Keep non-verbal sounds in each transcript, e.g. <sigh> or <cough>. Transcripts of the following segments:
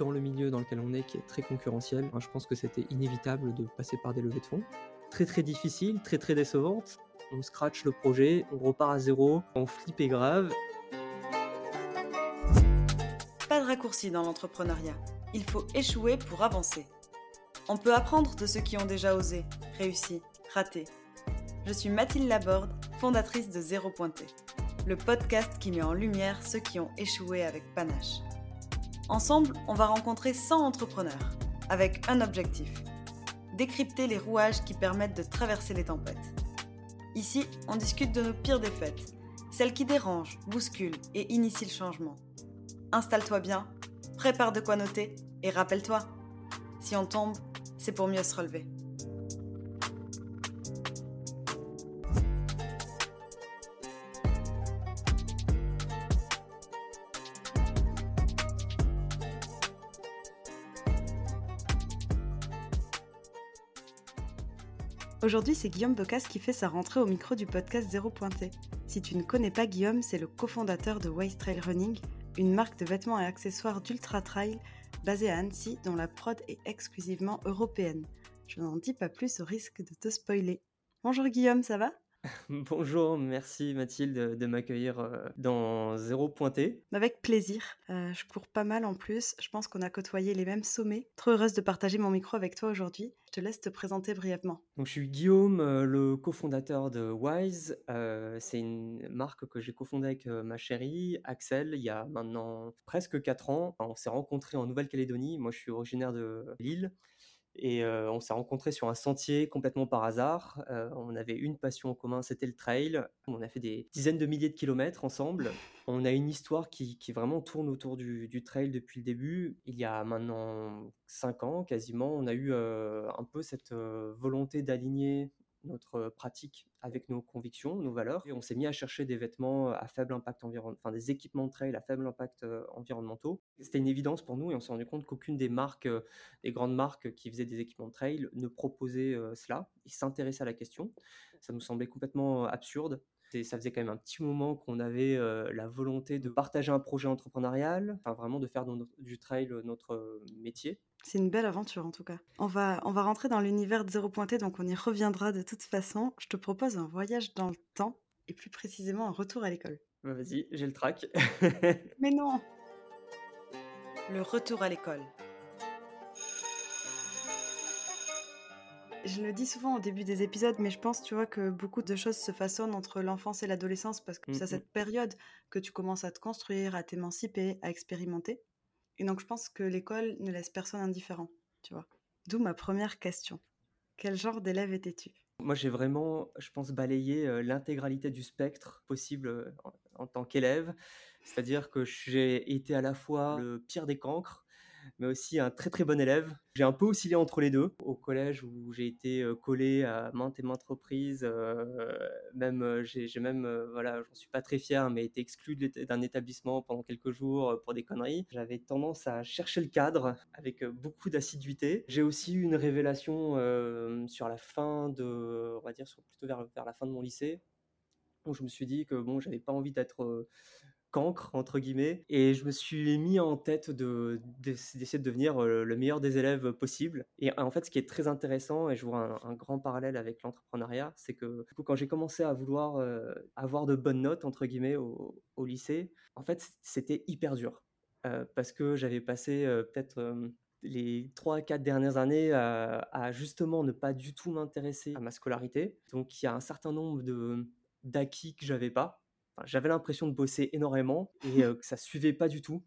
dans le milieu dans lequel on est, qui est très concurrentiel, je pense que c'était inévitable de passer par des levées de fonds. Très très difficile, très très décevante. On scratch le projet, on repart à zéro, on flippe et grave. Pas de raccourci dans l'entrepreneuriat. Il faut échouer pour avancer. On peut apprendre de ceux qui ont déjà osé, réussi, raté. Je suis Mathilde Laborde, fondatrice de Zéro Pointé, le podcast qui met en lumière ceux qui ont échoué avec panache. Ensemble, on va rencontrer 100 entrepreneurs avec un objectif décrypter les rouages qui permettent de traverser les tempêtes. Ici, on discute de nos pires défaites, celles qui dérangent, bousculent et initient le changement. Installe-toi bien, prépare de quoi noter et rappelle-toi, si on tombe, c'est pour mieux se relever. Aujourd'hui, c'est Guillaume Bocas qui fait sa rentrée au micro du podcast Zéro. Si tu ne connais pas Guillaume, c'est le cofondateur de Waste Trail Running, une marque de vêtements et accessoires d'ultra trail basée à Annecy dont la prod est exclusivement européenne. Je n'en dis pas plus au risque de te spoiler. Bonjour Guillaume, ça va? <laughs> Bonjour, merci Mathilde de m'accueillir euh, dans Zéro Pointé. Avec plaisir. Euh, je cours pas mal en plus. Je pense qu'on a côtoyé les mêmes sommets. Trop heureuse de partager mon micro avec toi aujourd'hui. Je te laisse te présenter brièvement. Donc, je suis Guillaume, euh, le cofondateur de Wise. c'est une marque que j'ai cofondée avec ma chérie Axel il y a maintenant presque 4 ans. On s'est rencontrés en Nouvelle-Calédonie. Moi, je suis originaire de Lille. Et on s'est rencontrés sur un sentier complètement par hasard. on avait une passion en commun, c'était le trail. On a fait des dizaines de milliers de kilomètres ensemble. On a une histoire qui, vraiment tourne autour du, du, trail depuis le début. Il y a maintenant cinq ans quasiment, on a eu un peu cette volonté d'aligner notre pratique avec nos convictions, nos valeurs. Et on s'est mis à chercher des vêtements à faible impact environnemental, enfin des équipements de trail à faible impact environnementaux. C'était une évidence pour nous et on s'est rendu compte qu'aucune des marques, des grandes marques qui faisaient des équipements de trail ne proposait cela. Ils s'intéressaient à la question. Ça nous semblait complètement absurde. Et ça faisait quand même un petit moment qu'on avait la volonté de partager un projet entrepreneurial, enfin vraiment de faire du trail notre métier. C'est une belle aventure en tout cas. On va, on va rentrer dans l'univers de Zéro Pointé, donc on y reviendra de toute façon. Je te propose un voyage dans le temps, et plus précisément un retour à l'école. Bah, vas-y, j'ai le trac. Mais non <laughs> Le retour à l'école. Je le dis souvent au début des épisodes, mais je pense, tu vois, que beaucoup de choses se façonnent entre l'enfance et l'adolescence parce que c'est cette période que tu commences à te construire, à t'émanciper, à expérimenter. Et donc, je pense que l'école ne laisse personne indifférent, tu vois. D'où ma première question. Quel genre d'élève étais-tu? Moi, j'ai vraiment, je pense, balayé l'intégralité du spectre possible en tant qu'élève. C'est-à-dire que j'ai été à la fois le pire des cancres, mais aussi un très très bon élève. J'ai un peu oscillé entre les deux. Au collège où j'ai été collé à maintes et maintes reprises, même j'ai même, voilà, j'en suis pas très fier, mais été exclu d'un établissement pendant quelques jours pour des conneries. J'avais tendance à chercher le cadre avec beaucoup d'assiduité. J'ai aussi eu une révélation sur la fin de, on va dire, plutôt vers, vers la fin de mon lycée, où je me suis dit que bon, j'avais pas envie d'être cancre, entre guillemets. Et je me suis mis en tête de, d'essayer de devenir le meilleur des élèves possible. Et en fait, ce qui est très intéressant, et je vois un, grand parallèle avec l'entrepreneuriat, c'est que quand j'ai commencé à vouloir avoir de bonnes notes, entre guillemets, au, lycée, en fait, c'était hyper dur. parce que j'avais passé peut-être les 3-4 dernières années à, justement ne pas du tout m'intéresser à ma scolarité. Donc il y a un certain nombre de d'acquis que j'avais pas j'avais l'impression de bosser énormément et <laughs> que ça suivait pas du tout.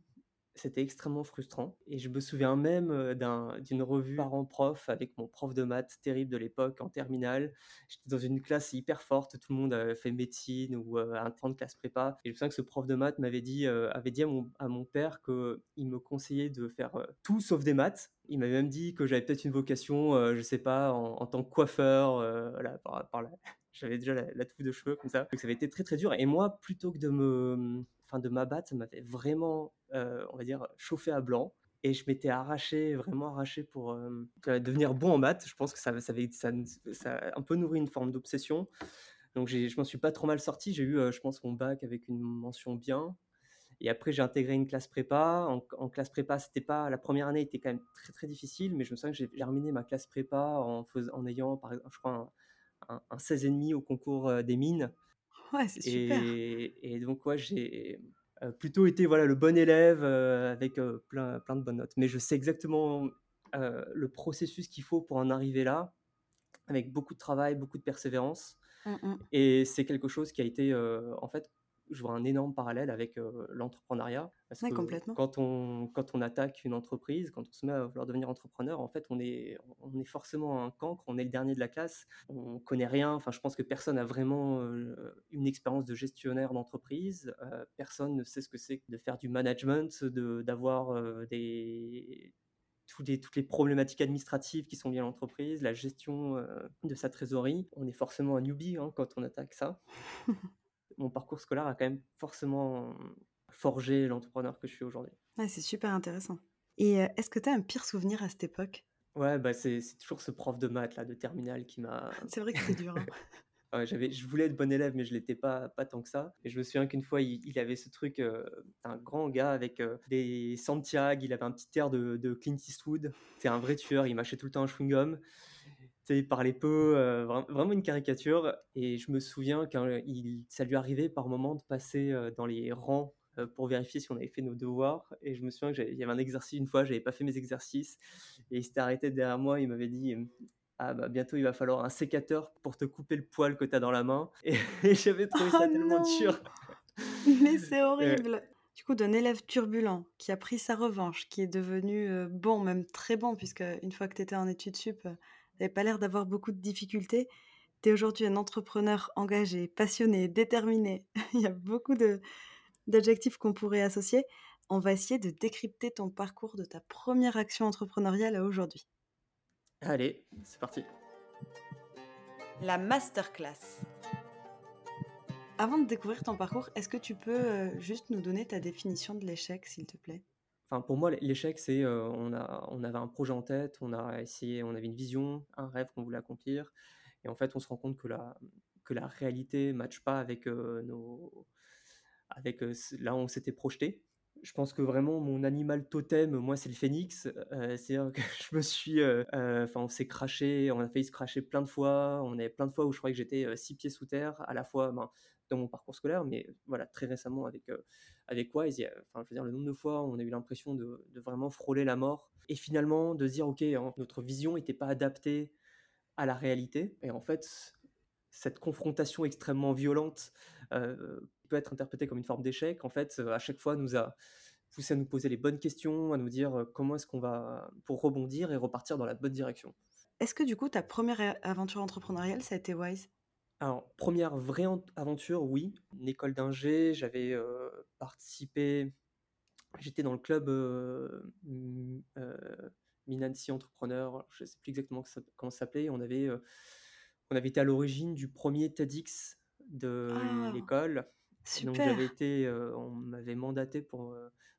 C'était extrêmement frustrant. Et je me souviens même d'une revue parents-prof avec mon prof de maths terrible de l'époque en terminale. J'étais dans une classe hyper forte, tout le monde avait fait médecine ou un temps de classe prépa. Et je me souviens que ce prof de maths m'avait dit, avait dit à mon, à mon père qu'il me conseillait de faire tout sauf des maths. Il m'avait même dit que j'avais peut-être une vocation, je sais pas, en, tant que coiffeur, voilà, par, par, j'avais déjà la, touffe de cheveux comme ça. Donc ça avait été très très dur. Et moi, plutôt que de me, enfin de m'abattre, ça m'avait vraiment, euh, on va dire, chauffé à blanc. Et je m'étais arraché, vraiment arraché pour euh, devenir bon en maths. Je pense que ça, ça, avait, ça, a un peu nourri une forme d'obsession. Donc je m'en suis pas trop mal sorti. J'ai eu, euh, je pense, mon bac avec une mention bien. Et après, j'ai intégré une classe prépa. En, classe prépa, c'était pas la première année était quand même très très difficile, mais je me souviens que j'ai terminé ma classe prépa en, en ayant, par exemple, je crois, un, un, 16,5 au concours des mines. Ouais, c'est super. Et, donc, ouais, j'ai plutôt été voilà, le bon élève avec plein, plein de bonnes notes. Mais je sais exactement le processus qu'il faut pour en arriver là, avec beaucoup de travail, beaucoup de persévérance. Mmh. Et c'est quelque chose qui a été, en fait, je vois un énorme parallèle avec l'entrepreneuriat. Parce que complètement. Quand, on, quand on attaque une entreprise, quand on se met à vouloir devenir entrepreneur, en fait, on est, on est forcément un cancre, on est le dernier de la classe, on connaît rien. Enfin, je pense que personne n'a vraiment une expérience de gestionnaire d'entreprise. personne ne sait ce que c'est de faire du management, d'avoir des, toutes les, toutes les, problématiques administratives qui sont liées à l'entreprise, la gestion de sa trésorerie. On est forcément un newbie hein, quand on attaque ça. <laughs> mon parcours scolaire a quand même forcément forgé l'entrepreneur que je suis aujourd'hui. c'est super intéressant. Et est-ce que tu as un pire souvenir à cette époque? Ouais, bah c'est toujours ce prof de maths là, de terminale qui m'a. <laughs> c'est vrai que c'est dur. Hein. <laughs> j'avais, je voulais être bon élève, mais je l'étais pas, pas tant que ça. Et je me souviens qu'une fois, il, avait ce truc, un grand gars avec des Santiago, il avait un petit air de, de Clint Eastwood. C'est un vrai tueur, il mâchait tout le temps un chewing-gum il parlait peu, euh, vraiment une caricature. Et je me souviens que ça lui arrivait par moment de passer euh, dans les rangs euh, pour vérifier si on avait fait nos devoirs. Et je me souviens qu'il y avait un exercice une fois, j'avais pas fait mes exercices. Et il s'était arrêté derrière moi, il m'avait dit Ah, bah bientôt il va falloir un sécateur pour te couper le poil que tu as dans la main. <laughs> Et, j'avais trouvé ça oh tellement dur. Mais <laughs> c'est horrible. Du coup, d'un élève turbulent qui a pris sa revanche, qui est devenu bon, même très bon, puisque une fois que tu étais en études sup, n'avais pas l'air d'avoir beaucoup de difficultés. Tu es aujourd'hui un entrepreneur engagé, passionné, déterminé. <laughs> Il y a beaucoup d'adjectifs qu'on pourrait associer. On va essayer de décrypter ton parcours de ta première action entrepreneuriale à aujourd'hui. Allez, c'est parti. La masterclass. Avant de découvrir ton parcours, est-ce que tu peux euh, juste nous donner ta définition de l'échec, s'il te plaît? Pour moi, l'échec, c'est a, on avait un projet en tête, on a essayé, on avait une vision, un rêve qu'on voulait accomplir, et en fait, on se rend compte que la, réalité ne matche pas avec, nos, là où on s'était projeté. Je pense que vraiment mon animal totem, moi, c'est le phénix. C'est-à-dire que <laughs> je me suis, enfin, on s'est craché, on a failli se cracher plein de fois. On avait plein de fois où je croyais que j'étais six pieds sous terre, à la fois ben, dans mon parcours scolaire, mais voilà, très récemment avec avec Wise, enfin, je veux dire, le nombre de fois où on a eu l'impression de, vraiment frôler la mort et finalement de dire, OK, hein, notre vision n'était pas adaptée à la réalité. Et en fait, cette confrontation extrêmement violente euh, peut être interprétée comme une forme d'échec. En fait, à chaque fois, nous a poussé à nous poser les bonnes questions, à nous dire euh, comment est-ce qu'on va pour rebondir et repartir dans la bonne direction. Est-ce que du coup, ta première aventure entrepreneuriale, ça a été Wise? Alors, première vraie aventure, oui. Une école d'ingé, j'avais participé, j'étais dans le club Minancy Entrepreneur, je ne sais plus exactement comment ça s'appelait. On avait, on avait été à l'origine du premier TEDx de ah! l'école. Donc j'avais été, on m'avait mandaté pour,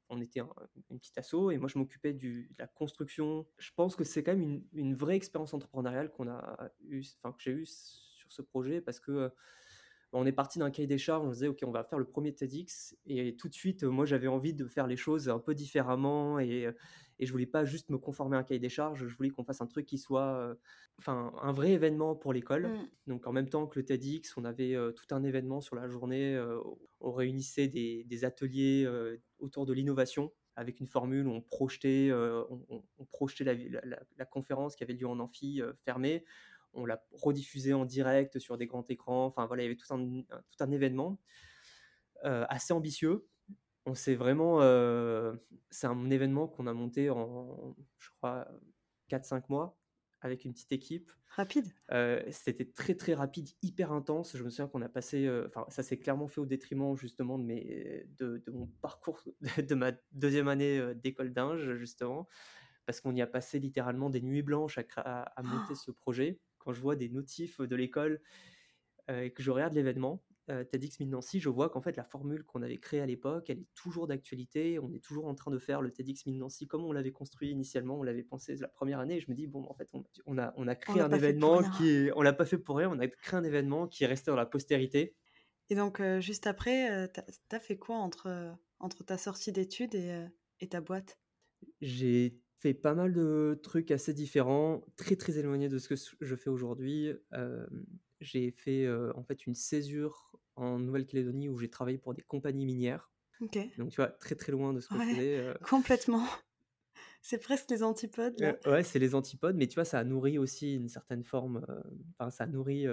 on était une petite asso et moi je m'occupais de la construction. Je pense que c'est quand même une, une vraie expérience entrepreneuriale qu'on a eu, enfin que j'ai eu sur ce projet parce que on est parti d'un cahier des charges, on disait ok on va faire le premier TEDx et tout de suite moi j'avais envie de faire les choses un peu différemment et, et je voulais pas juste me conformer à un cahier des charges, je voulais qu'on fasse un truc qui soit enfin un vrai événement pour l'école. Mmh. Donc en même temps que le TEDx, on avait tout un événement sur la journée, on réunissait des, des ateliers autour de l'innovation avec une formule où on projetait, on, projetait la, la, conférence qui avait lieu en amphi fermé on l'a rediffusé en direct sur des grands écrans. Enfin voilà, il y avait tout un, tout un événement euh, assez ambitieux. On s'est vraiment. Euh, c'est un événement qu'on a monté en, je crois, 4-5 mois avec une petite équipe. Rapide euh, C'était très très rapide, hyper intense. Je me souviens qu'on a passé. Enfin, ça s'est clairement fait au détriment justement de, mes, de, mon parcours, <laughs> de ma deuxième année d'école d'Inge, justement parce qu'on y a passé littéralement des nuits blanches à, à monter oh! ce projet quand je vois des notifs de l'école euh, et que je regarde l'événement, euh, TEDx Mid Nancy, je vois qu'en fait la formule qu'on avait créée à l'époque, elle est toujours d'actualité. On est toujours en train de faire le TEDx Mid Nancy comme on l'avait construit initialement, on l'avait pensé la première année. Et je me dis bon, en fait, on, a on a créé un événement qui est, on l'a pas fait pour rien, on a créé un événement qui est resté dans la postérité. Et donc euh, juste après, tu as, fait quoi entre entre ta sortie d'études et, et ta boîte? J'ai fait pas mal de trucs assez différents, très, très éloignés de ce que je fais aujourd'hui. j'ai fait, en fait, une césure en Nouvelle-Calédonie où j'ai travaillé pour des compagnies minières. Donc tu vois, très, très loin de ce que je faisais, complètement. <laughs> C'est presque les antipodes, là. ouais, c'est les antipodes, mais tu vois, ça a nourri aussi une certaine forme, enfin, ça a nourri,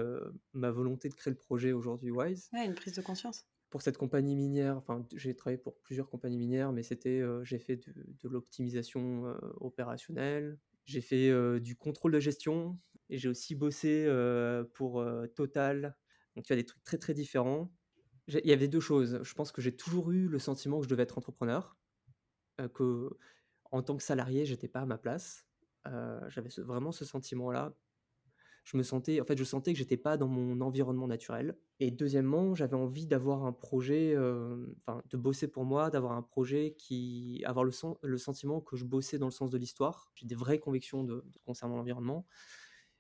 ma volonté de créer le projet aujourd'hui Wise. Ouais, une prise de conscience. Pour cette compagnie minière, enfin, j'ai travaillé pour plusieurs compagnies minières, mais c'était, j'ai fait de l'optimisation, opérationnelle. J'ai fait, du contrôle de gestion et j'ai aussi bossé, pour, Total. Donc tu as des trucs très, très différents. il y avait deux choses. Je pense que j'ai toujours eu le sentiment que je devais être entrepreneur, que en tant que salarié, j'étais pas à ma place. j'avais vraiment ce sentiment-là. Je me sentais, en fait, je sentais que j'étais pas dans mon environnement naturel. Et deuxièmement, j'avais envie d'avoir un projet, enfin, de bosser pour moi, d'avoir un projet qui, avoir le, le sentiment que je bossais dans le sens de l'histoire. J'ai des vraies convictions de, concernant l'environnement.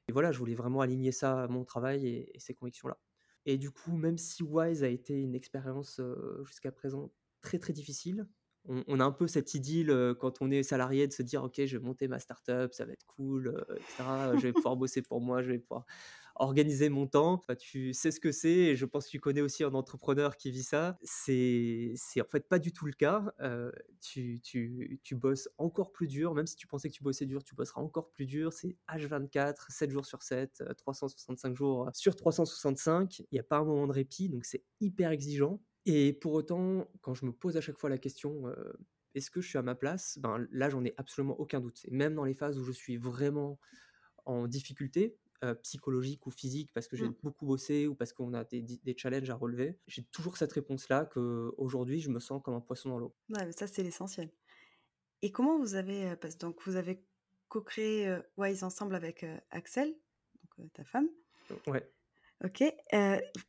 Et voilà, je voulais vraiment aligner ça à mon travail et, ces convictions-là. Et du coup, même si Wise a été une expérience jusqu'à présent très très difficile, on, a un peu cette idylle quand on est salarié de se dire ok je vais monter ma startup ça va être cool etc je vais pouvoir bosser pour moi je vais pouvoir organiser mon temps. Tu sais ce que c'est et je pense que tu connais aussi un entrepreneur qui vit ça. C'est c'est en fait pas du tout le cas tu, tu, tu bosses encore plus dur même si tu pensais que tu bossais dur tu bosseras encore plus dur. C'est H24 7 jours sur 7 365 jours sur 365 il n'y a pas un moment de répit donc c'est hyper exigeant et pour autant, quand je me pose à chaque fois la question, est-ce que je suis à ma place? Ben, Là, j'en ai absolument aucun doute. même dans les phases où je suis vraiment en difficulté, psychologique ou physique, parce que j'ai mmh. beaucoup bossé ou parce qu'on a des, des, challenges à relever, j'ai toujours cette réponse-là qu'aujourd'hui, je me sens comme un poisson dans l'eau. Ouais, mais ça, c'est l'essentiel. Et comment vous avez, parce, donc vous avez co-créé Wise ensemble avec Axel, donc, ta femme Ouais. OK.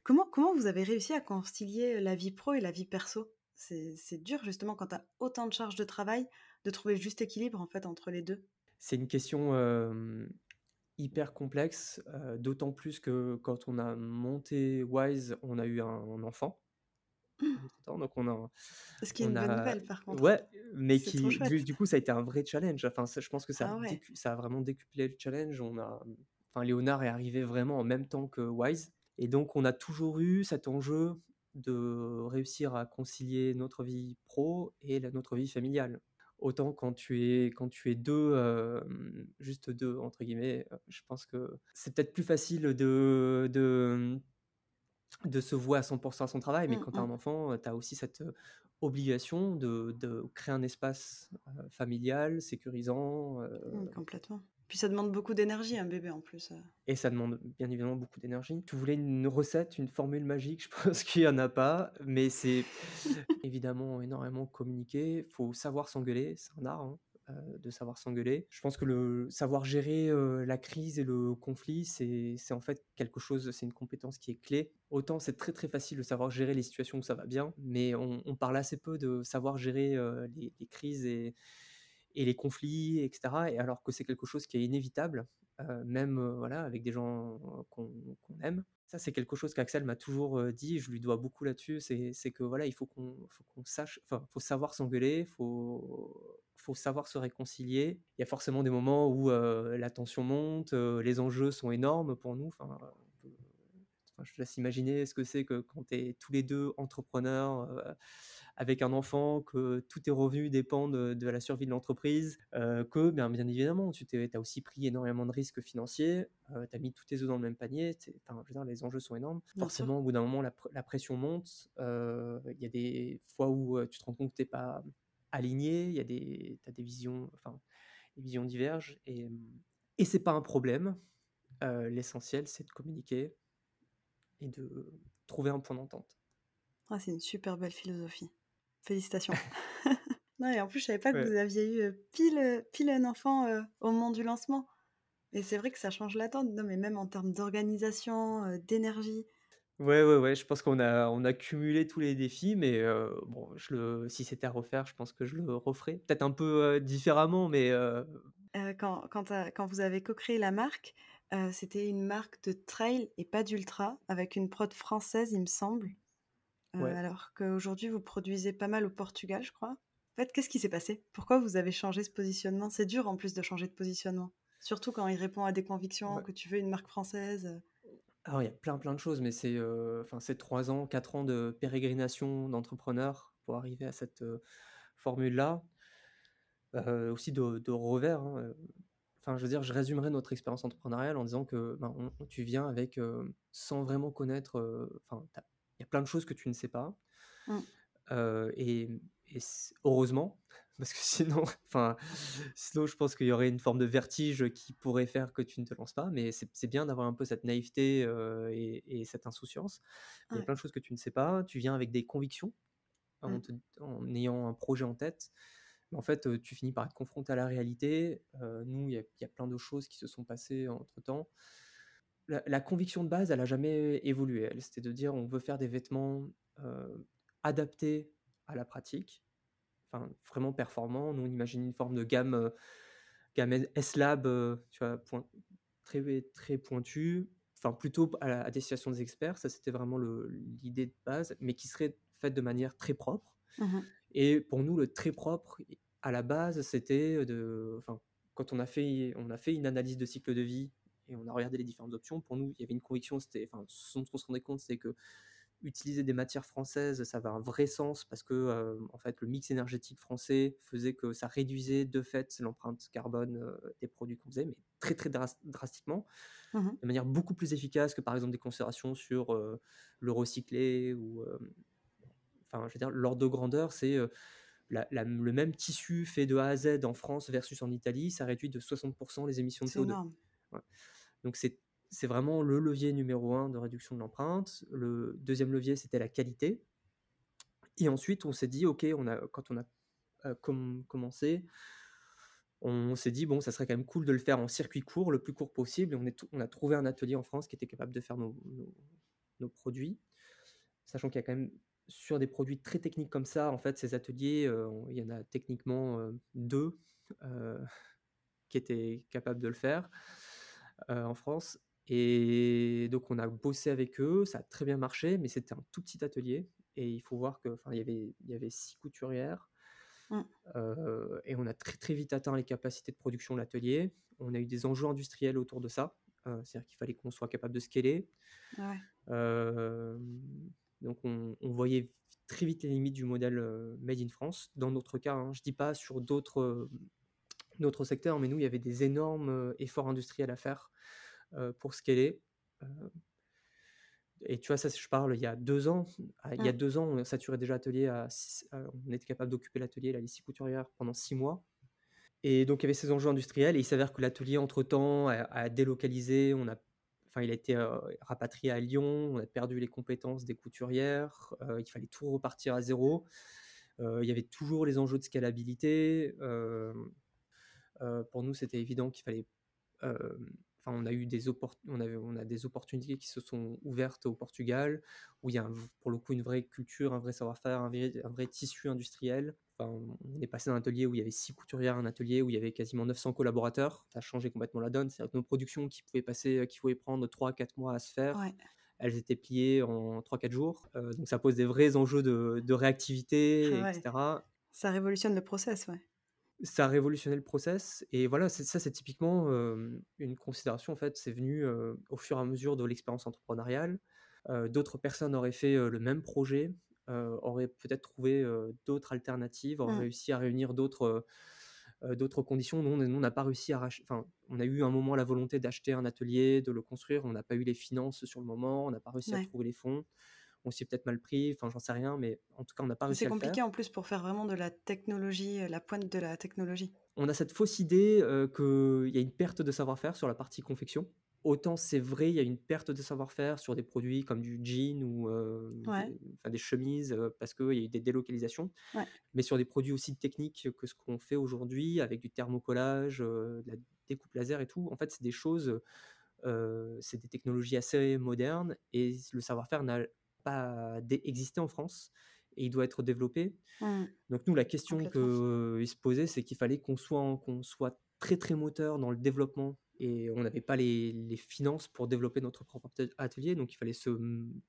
comment comment vous avez réussi à concilier la vie pro et la vie perso? C'est dur justement quand tu as autant de charges de travail, de trouver le juste équilibre en fait entre les deux. C'est une question, hyper complexe, d'autant plus que quand on a monté Wise, on a eu un enfant donc on a Ce qui est une bonne nouvelle par contre. Ouais, mais qui du coup ça a été un vrai challenge. Enfin je pense que ça a ah ça a vraiment décuplé le challenge. On a enfin, Léonard est arrivé vraiment en même temps que Wise. Et donc, on a toujours eu cet enjeu de réussir à concilier notre vie pro et notre vie familiale. Autant quand tu es, quand tu es deux, juste deux, entre guillemets, je pense que c'est peut-être plus facile de, de, de se voir à 100% à son travail, mais mmh, quand tu as un mmh. enfant, tu as aussi cette obligation de, de, créer un espace familial, sécurisant. Mmh, complètement. Puis ça demande beaucoup d'énergie, un bébé en plus. Euh. Et ça demande bien évidemment beaucoup d'énergie. Tu voulais une recette, une formule magique, <laughs> je pense qu'il n'y en a pas, mais c'est <laughs> évidemment énormément communiquer. Il faut savoir s'engueuler, c'est un art. Hein, euh, de savoir s'engueuler. Je pense que le savoir gérer euh, la crise et le conflit, c'est en fait quelque chose, c'est une compétence qui est clé. Autant c'est très très facile de savoir gérer les situations où ça va bien, mais on, parle assez peu de savoir gérer les, les, crises et, et les conflits, etc. Et alors que c'est quelque chose qui est inévitable, même voilà, avec des gens qu'on aime. Ça, c'est quelque chose qu'Axel m'a toujours dit, je lui dois beaucoup là-dessus, c'est que voilà, il faut qu'on sache, enfin, faut savoir s'engueuler, faut, faut savoir se réconcilier. Il y a forcément des moments où la tension monte, les enjeux sont énormes pour nous. Enfin, je te laisse imaginer ce que c'est que quand tu es tous les deux entrepreneurs avec un enfant, que tous tes revenus dépendent de, la survie de l'entreprise, que bien, bien évidemment, tu as aussi pris énormément de risques financiers, tu as mis tous tes œufs dans le même panier, enfin, je veux dire, les enjeux sont énormes. Forcément, au bout d'un moment, la, pression monte, il y a des fois où tu te rends compte que tu n'es pas aligné, il y a des, as des visions, enfin, les visions divergent, et, et c'est pas un problème. L'essentiel, c'est de communiquer et de trouver un point d'entente. Ah, c'est une super belle philosophie. Félicitations. <laughs> non, et en plus, je savais pas que vous aviez eu pile, pile un enfant au moment du lancement. Et c'est vrai que ça change l'attente, non, mais même en termes d'organisation, d'énergie. Ouais, ouais, ouais, je pense qu'on a, on a cumulé tous les défis, mais bon, je le, si c'était à refaire, je pense que je le referais. Peut-être un peu différemment, mais. quand, quand, quand, vous avez co-créé la marque, c'était une marque de trail et pas d'ultra, avec une prod française, il me semble. Euh, Ouais. alors qu'aujourd'hui vous produisez pas mal au Portugal, je crois. En fait, qu'est-ce qui s'est passé? Pourquoi vous avez changé ce positionnement? C'est dur en plus de changer de positionnement, surtout quand il répond à des convictions, Ouais. que tu veux une marque française. Alors, il y a plein, plein de choses, mais c'est, heu, enfin, c'est 3 ans, 4 ans de pérégrination d'entrepreneur pour arriver à cette, heu, formule-là. Heu, aussi de de revers, hein, enfin, je veux dire, je résumerai notre expérience entrepreneuriale en disant que, ben, on tu viens avec, sans vraiment connaître, enfin, tu y a plein de choses que tu ne sais pas. Mmh. Heu et heureusement, <laughs> parce que sinon, <laughs> enfin, sinon je pense qu'il y aurait une forme de vertige qui pourrait faire que tu ne te lances pas, mais c'est bien d'avoir un peu cette naïveté, heu et et cette insouciance. Il y a Ouais. plein de choses que tu ne sais pas, tu viens avec des convictions, en Mmh. te en ayant un projet en tête. Mais en fait, heu, tu finis par être confronté à la réalité. Nous, il y a il y a plein de choses qui se sont passées entre-temps. La la conviction de base, elle a jamais évolué, elle. C'était de dire: «On veut faire des vêtements, heu, adaptés à la pratique», enfin, vraiment performants. Nous, on imagine une forme de gamme, heu, gamme S-Lab, tu vois? Point très très pointue, enfin, plutôt à la à destination des experts. Ça, c'était vraiment le l'idée de base, mais qui serait faite de manière très propre Mmh mh. et pour nous, le très propre, à la base, c'était de enfin, quand on a fait on a fait une analyse de cycle de vie et on a regardé les différentes options, pour nous, il y avait une conviction, c'était enfin, ce dont on se rendait compte, c'est qu'utiliser des matières françaises, ça avait un vrai sens parce que, heu, en fait, le mix énergétique français faisait que ça réduisait de fait l'empreinte carbone, heu, des produits qu'on faisait, mais très, très dras drastiquement, Mmh mh. de manière beaucoup plus efficace que, par exemple, des considérations sur, heu, le recyclé ou, enfin, je veux dire, l'ordre de grandeur, c'est, heu, la la le même tissu fait de A à Z en France versus en Italie, ça réduit de 60 les émissions de C'est CO2. énorme. Ouais. Donc c'est c'est vraiment le levier numéro un de réduction de l'empreinte. Le deuxième levier, c'était la qualité et ensuite on s'est dit: «OK», on a quand on a, comm commencé, on s'est dit: «Bon, ça serait quand même cool de le faire en circuit court, le plus court possible» et on a trouvé un atelier en France qui était capable de faire nos produits. Sachant qu'il y a quand même sur des produits très techniques comme ça, en fait, ces ateliers, heu, il y en a techniquement, 2, heu, <laughs> qui étaient capables de le faire, en France et donc on a bossé avec eux, ça a très bien marché, mais c'était un tout petit atelier et il faut voir que, il y avait il y avait 6 couturières, Mmh. heu et on a très, très vite atteint les capacités de production de l'atelier. On a eu des enjeux industriels autour de ça, heu, c'est-à-dire qu'il fallait qu'on soit capable de scaler. Ouais. Donc on on voyait très vite les limites du modèle, made in France. Dans notre cas, hein, je dis pas sur d'autres, d'autres secteurs, mais nous, il y avait des énormes, heu, efforts industriels à faire, heu, pour scaler. Heu et tu vois, ça, je parle il y a 2 ans. Il y a. 2 ans, on saturait déjà l'atelier à on était capable d'occuper l'atelier, là, les 6 couturières pendant 6 mois et donc il y avait ces enjeux industriels et il s'avère que l'atelier entre-temps a a délocalisé. On a enfin, il a été, rapatrié à Lyon. On a perdu les compétences des couturières, il fallait tout repartir à 0. Heu, il y avait toujours les enjeux de scalabilité, pour nous, c'était évident qu'il fallait, hem, enfin, on a eu des on avait on a des opportunités qui se sont ouvertes au Portugal, où il y a un pour le coup, une vraie culture, un vrai savoir-faire, un vrai un vrai tissu industriel. Enfin, on est passé d'un atelier où il y avait 6 couturières à un atelier où il y avait quasiment 900 collaborateurs. Ça a changé complètement la donne. C'est-à-dire que nos productions qui pouvaient passer, heu, qui pouvaient prendre 3-4 mois à se faire, Ouais. elles étaient pliées en 3-4 jours. Donc ça pose des vrais enjeux de de réactivité et Ouais. cetera. Ça révolutionne le process, ouais. Ça a révolutionné le process et voilà, ça, c'est typiquement, une considération, en fait, c'est venu, au fur et à mesure de l'expérience entrepreneuriale. D'autres personnes auraient fait, le même projet, auraient peut-être trouvé, d'autres alternatives, auraient Mmh. réussi à réunir d'autres, d'autres conditions. Nous, on n'a pas réussi à rach enfin, on a eu un moment la volonté d'acheter un atelier, de le construire. On n'a pas eu les finances sur le moment, on n'a pas réussi à trouver les fonds. On s'est peut-être mal pris, enfin, j'en sais rien, mais en tout cas, on n'a pas réussi C'est à le faire. compliqué en plus pour faire vraiment de la technologie, heu, la pointe de la technologie. On a cette fausse idée, heu, qu'il y a une perte de savoir-faire sur la partie confection. Autant c'est vrai, il y a une perte de savoir-faire sur des produits comme du jean ou, Ouais, des chemises, heu, parce qu'il y a eu des délocalisations. ouais. Mais sur des produits aussi techniques que ce qu'on fait aujourd'hui avec du thermocollage, de la découpe laser et tout, en fait, c'est des choses, c'est des technologies assez modernes et le savoir-faire n'a pas existé en France et il doit être développé. Mmh. Donc nous, la question qu'il se posait, c'est qu'il fallait qu'on soit qu'on soit très, très moteur dans le développement et on n'avait pas les les finances pour développer notre propre atel atelier, donc il fallait se, mmh,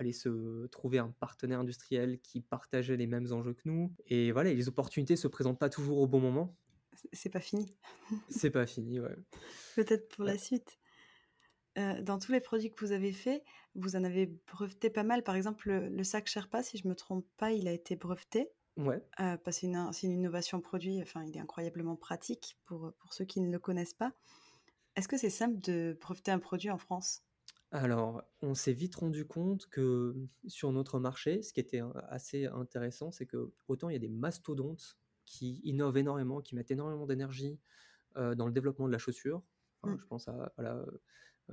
fallait se trouver un partenaire industriel qui partageait les mêmes enjeux que nous. Et voilà, les opportunités se présentent pas toujours au bon moment. C'est pas fini. C'est pas fini, ouais. <laughs> Peut-être pour la suite. Euh, dans tous les produits que vous avez faits, vous en avez breveté pas mal. Par exemple, le, sac Sherpa, si je me trompe pas, il a été breveté. Ouais. Euh, parce que c'est une, innovation produit. Enfin, il est incroyablement pratique pour, pour ceux qui ne le connaissent pas. Est-ce que c'est simple de breveter un produit en France? Alors, on s'est vite rendu compte que sur notre marché, ce qui était assez intéressant, c'est que autant il y a des mastodontes qui innovent énormément, qui mettent énormément d'énergie euh, dans le développement de la chaussure. Mmh. Je pense à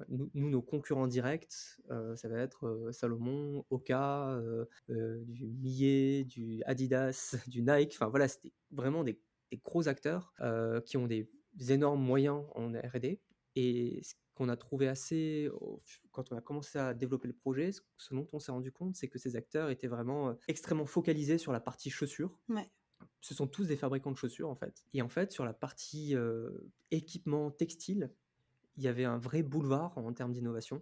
nous, nos concurrents directs, euh, ça va être euh, Salomon, Oka, du Millet, du Adidas, <laughs> du Nike. Enfin voilà, c'était vraiment des, gros acteurs qui ont des, énormes moyens en R&D. Et ce qu'on a trouvé assez, quand on a commencé à développer le projet, ce dont on s'est rendu compte, c'est que ces acteurs étaient vraiment extrêmement focalisés sur la partie chaussures. Ce sont tous des fabricants de chaussures en fait. Et en fait, sur la partie équipement textile, il y avait un vrai boulevard en termes d'innovation.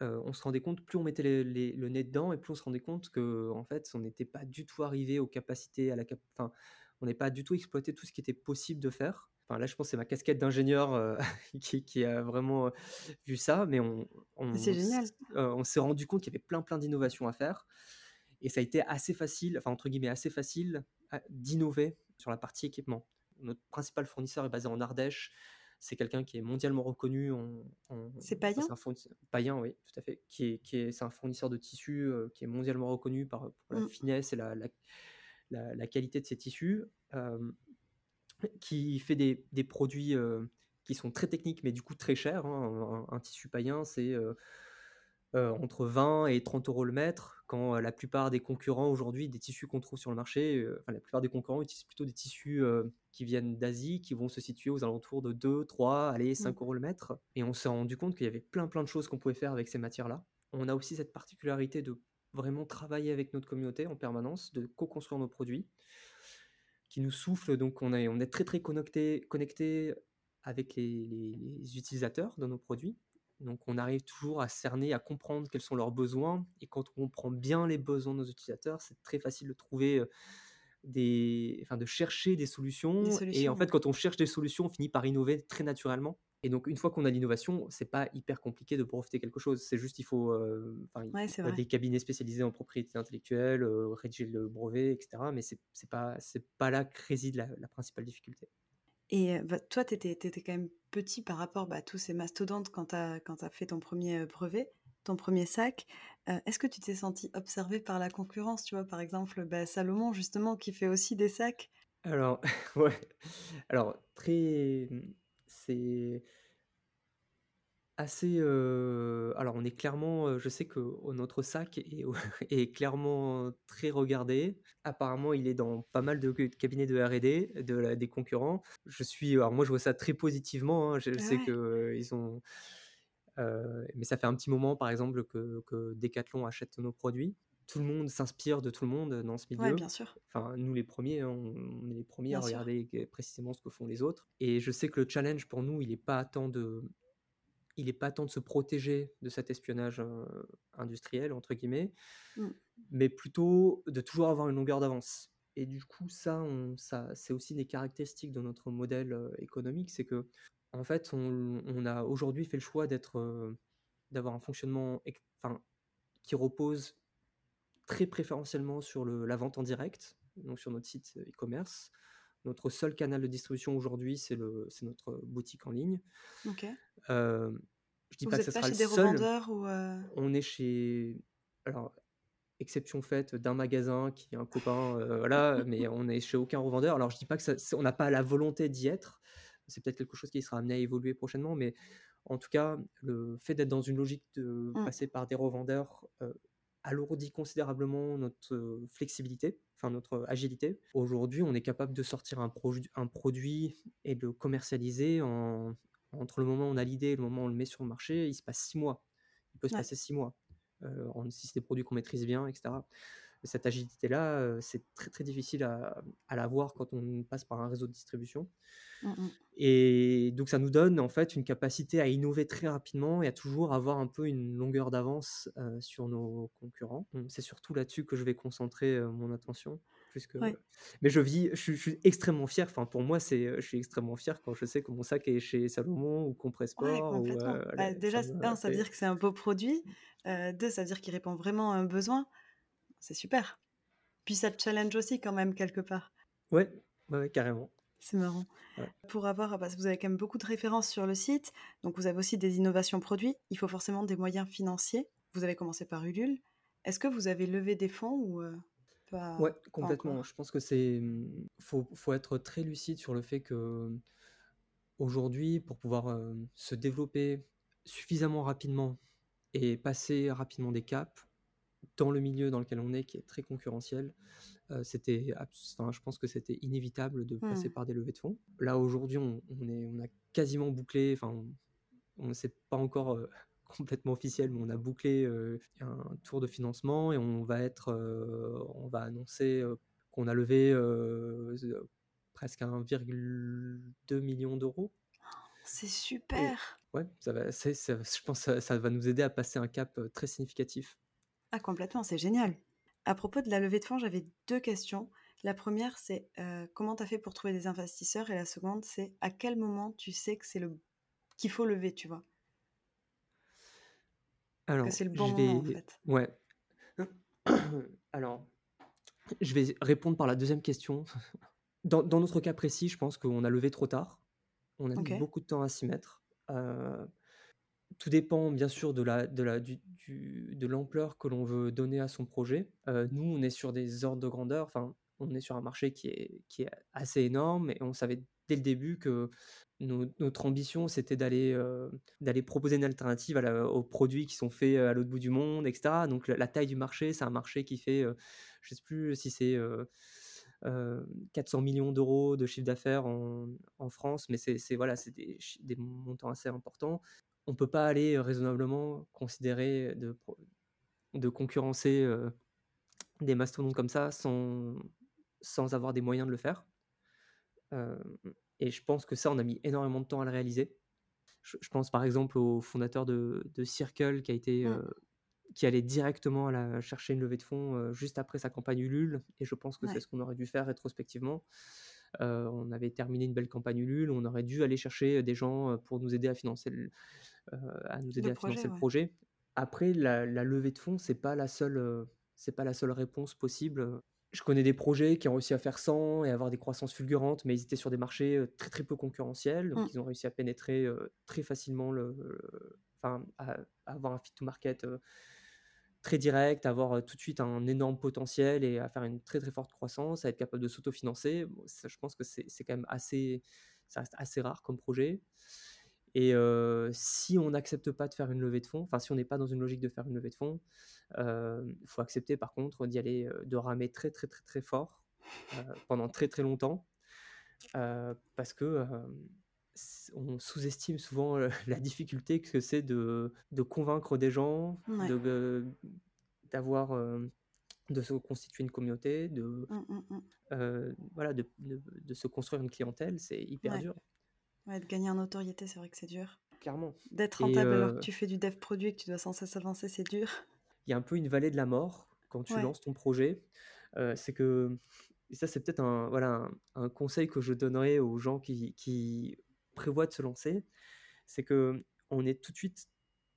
on se rendait compte, plus on mettait le nez dedans, et plus on se rendait compte que en fait, on n'était pas du tout arrivé aux capacités, à la enfin, on n'est pas du tout exploité tout ce qui était possible de faire. Enfin, là, je pense que c'est ma casquette d'ingénieur <laughs> qui, a vraiment vu ça, mais on, on, on s'est rendu compte qu'il y avait plein, plein d'innovations à faire. Et ça a été assez facile, enfin, entre guillemets, assez facile d'innover sur la partie équipement. Notre principal fournisseur est basé en Ardèche. C'est quelqu'un qui est mondialement reconnu. En, c'est Payen? Payen, oui, tout à fait. Qui est, qui est, c'est un fournisseur de tissus euh, qui est mondialement reconnu par, pour la mmh. finesse et la, la, la, qualité de ses tissus. Euh, qui fait des, des produits euh, qui sont très techniques, mais du coup très chers. Hein. Un, tissu païen, c'est entre 20 et 30 euros le mètre, quand la plupart des concurrents aujourd'hui, des tissus qu'on trouve sur le marché, enfin, la plupart des concurrents utilisent plutôt des tissus qui viennent d'Asie, qui vont se situer aux alentours de 2, 3, allez, 5 mmh. euros le mètre. Et on s'est rendu compte qu'il y avait plein plein de choses qu'on pouvait faire avec ces matières-là. On a aussi cette particularité de vraiment travailler avec notre communauté en permanence, de co-construire nos produits, qui nous souffle. Donc on est, on est très très connecté, connecté avec les, les utilisateurs de nos produits. Donc on arrive toujours à cerner, à comprendre quels sont leurs besoins. Et quand on comprend bien les besoins de nos utilisateurs, c'est très facile de trouver des, enfin, de chercher des solutions. et en fait, quand on cherche des solutions, on finit par innover très naturellement. Et donc, une fois qu'on a l'innovation, c'est pas hyper compliqué de profiter quelque chose. C'est juste, il faut euh, des cabinets spécialisés en propriété intellectuelle, euh, rédiger le brevet, etc. Mais c'est pas, pas là que réside la, la principale difficulté. Et bah, toi, tu étais, quand même petit par rapport bah, à tous ces mastodontes quand tu as, as, fait ton premier brevet ton premier sac. Est-ce que tu t'es senti observé par la concurrence Tu vois, par exemple, bah, Salomon, justement, qui fait aussi des sacs? Alors, <laughs> ouais. Alors, très. Mmh, c'est assez. Alors, on est clairement. Je sais que notre sac est, <laughs> est, clairement très regardé. Apparemment, il est dans pas mal de cabinets de RD, de des concurrents. Je suis. Alors, moi, je vois ça très positivement. Hein. Je ah sais que qu'ils ont mais ça fait un petit moment, par exemple, que, que Decathlon achète nos produits. Tout le monde s'inspire de tout le monde dans ce milieu. Ouais, bien sûr. Enfin, nous les premiers, hein, on, est les premiers à regarder précisément ce que font les autres. Et je sais que le challenge pour nous, il n'est pas tant de, il est pas tant de se protéger de cet espionnage industriel entre guillemets, mmh. mais plutôt de toujours avoir une longueur d'avance. Et du coup, ça, on, ça c'est aussi des caractéristiques de notre modèle économique, c'est que en fait, on, a aujourd'hui fait le choix d'être, d'avoir un fonctionnement enfin, qui repose très préférentiellement sur le, la vente en direct, donc sur notre site e-commerce. Notre seul canal de distribution aujourd'hui, c'est notre boutique en ligne. Ok. Euh, je dis Vous pas que ça sera chez le des seul. revendeurs ou On est chez, alors exception faite d'un magasin qui est un copain, voilà, <laughs> mais on est chez aucun revendeur. Alors je dis pas que ça, on n'a pas la volonté d'y être, c'est peut-être quelque chose qui sera amené à évoluer prochainement, mais en tout cas, le fait d'être dans une logique de mmh. passer par des revendeurs euh, alourdit considérablement notre flexibilité, enfin notre agilité. Aujourd'hui, on est capable de sortir un, un produit et de le commercialiser entre le moment où on a l'idée et le moment où on le met sur le marché, il se passe six mois. Il peut se passer six mois, euh, si c'est des produits qu'on maîtrise bien, etc. cette agilité-là, c'est très, très difficile à à l'avoir quand on passe par un réseau de distribution Mmh mh. et donc ça nous donne, en fait, une capacité à innover très rapidement et à toujours avoir un peu une longueur d'avance, sur nos concurrents. C'est surtout là-dessus que je vais concentrer, mon attention plus que Ouais. mais je vis je suis je suis extrêmement fier, enfin, pour moi, c'est, je suis extrêmement fier quand je sais que mon sac est chez Salomon ou Compressport Bah, ça déjà, me 1 ça veut dire que c'est un beau produit, heu, 2 ça veut dire qu'il répond vraiment à un besoin. C'est super. Puis ça te challenge aussi quand même quelque part. Ouais, ouais, ouais, carrément. C'est marrant. Ouais. Pour avoir parce que vous avez quand même beaucoup de références sur le site, donc vous avez aussi des innovations produits. Il faut forcément des moyens financiers. Vous avez commencé par Ulule. Est-ce que vous avez levé des fonds ou, Ouais, pas pas complètement. Je pense que c'est, mmh, faut faut être très lucide sur le fait qu'aujourd'hui, pour pouvoir, hem, se développer suffisamment rapidement et passer rapidement des caps dans le milieu dans lequel on est, qui est très concurrentiel, heu, c'était enfin, je pense que c'était inévitable de passer Mmh. par des levées de fonds. Là, aujourd'hui, on on est on a quasiment bouclé, enfin, on on c'est pas encore, heu, <laughs> complètement officiel, mais on a bouclé, heu, un tour de financement et on va être, on va annoncer, qu'on a levé, presque 1,2 000 000 C'est et super! ouais, ça va ça je pense ça ça va nous aider à passer un cap, très significatif. Ah complètement, c'est génial. À propos de la levée de fonds, j'avais 2 questions. La 1re, c'est, heu, comment tu as fait pour trouver des investisseurs? Et la seconde, c'est à quel moment tu sais que c'est le qu'il faut lever, tu vois? Que Alors, c'est le bon je moment, en fait. ouais. <coughs> Alors, je vais répondre par la 2e question. <laughs> Dans dans notre cas précis, je pense qu'on a levé trop tard. On a mis OK. beaucoup de temps à s'y mettre. Heu, tout dépend bien sûr de la de la du de l'ampleur que l'on veut donner à son projet. Heu, nous, on est sur des ordres de grandeur, enfin, on est sur un marché qui est qui est assez énorme et on savait dès le début que no notre ambition, c'était d'aller, heu, d'aller proposer une alternative aux produits qui sont faits, heu, à l'autre bout du monde et cetera. Donc la taille du marché, c'est un marché qui fait, heu, je sais plus si c'est, heu heu, 400 000 000 € de chiffre d'affaires en en France, mais c'est voilà, c'est des montants assez importants. On peut pas aller raisonnablement considérer de concurrencer, des mastodontes comme ça sans sans avoir des moyens de le faire. Et je pense que ça, on a mis énormément de temps à le réaliser. Je je pense par exemple au fondateur de de Circle qui a été, Mmh. qui allait directement à la chercher une levée de fonds, juste après sa campagne Ulule et je pense que c'est ce qu'on aurait dû faire rétrospectivement. On avait terminé une belle campagne Ulule, on aurait dû aller chercher des gens, pour nous aider à financer le heu, à nous aider Le à projet, financer le ouais. projet. Après la la levée de fonds, c'est pas la seule, c'est pas la seule réponse possible. Je connais des projets qui ont réussi à faire 100 et avoir des croissances fulgurantes, mais ils étaient sur des marchés, très, très peu concurrentiels, donc Mmh. ils ont réussi à pénétrer, très facilement le le enfin, à à avoir un fit to market, très direct, avoir, tout de suite un énorme potentiel et à faire une très, très forte croissance, à être capable de s'autofinancer. Bon, ça, je pense que c'est quand même assez ça reste assez rare comme projet et si on n'accepte pas de faire une levée de fonds, enfin, si on n'est pas dans une logique de faire une levée de fonds, il faut accepter par contre d'y aller, de ramer très, très, très, très fort, pendant très, très longtemps, parce que, on sous-estime souvent, <laughs> la difficulté que c'est de de convaincre des gens, de d'avoir, de se constituer une communauté, de, Mmh, mmh, mmh. voilà, de de de se construire une clientèle, c'est hyper Ouais. dur. Ouais, de gagner en notoriété, c'est vrai que c'est dur. Clairement D'être rentable alors que tu fais du dev produit et que tu dois sans cesse avancer, c'est dur. il y a un peu une vallée de la mort quand tu Ouais. lances ton projet. C'est que et ça, c'est peut-être un voilà, un un conseil que je donnerais aux gens qui qui prévoient de se lancer. C'est qu'on est tout de suite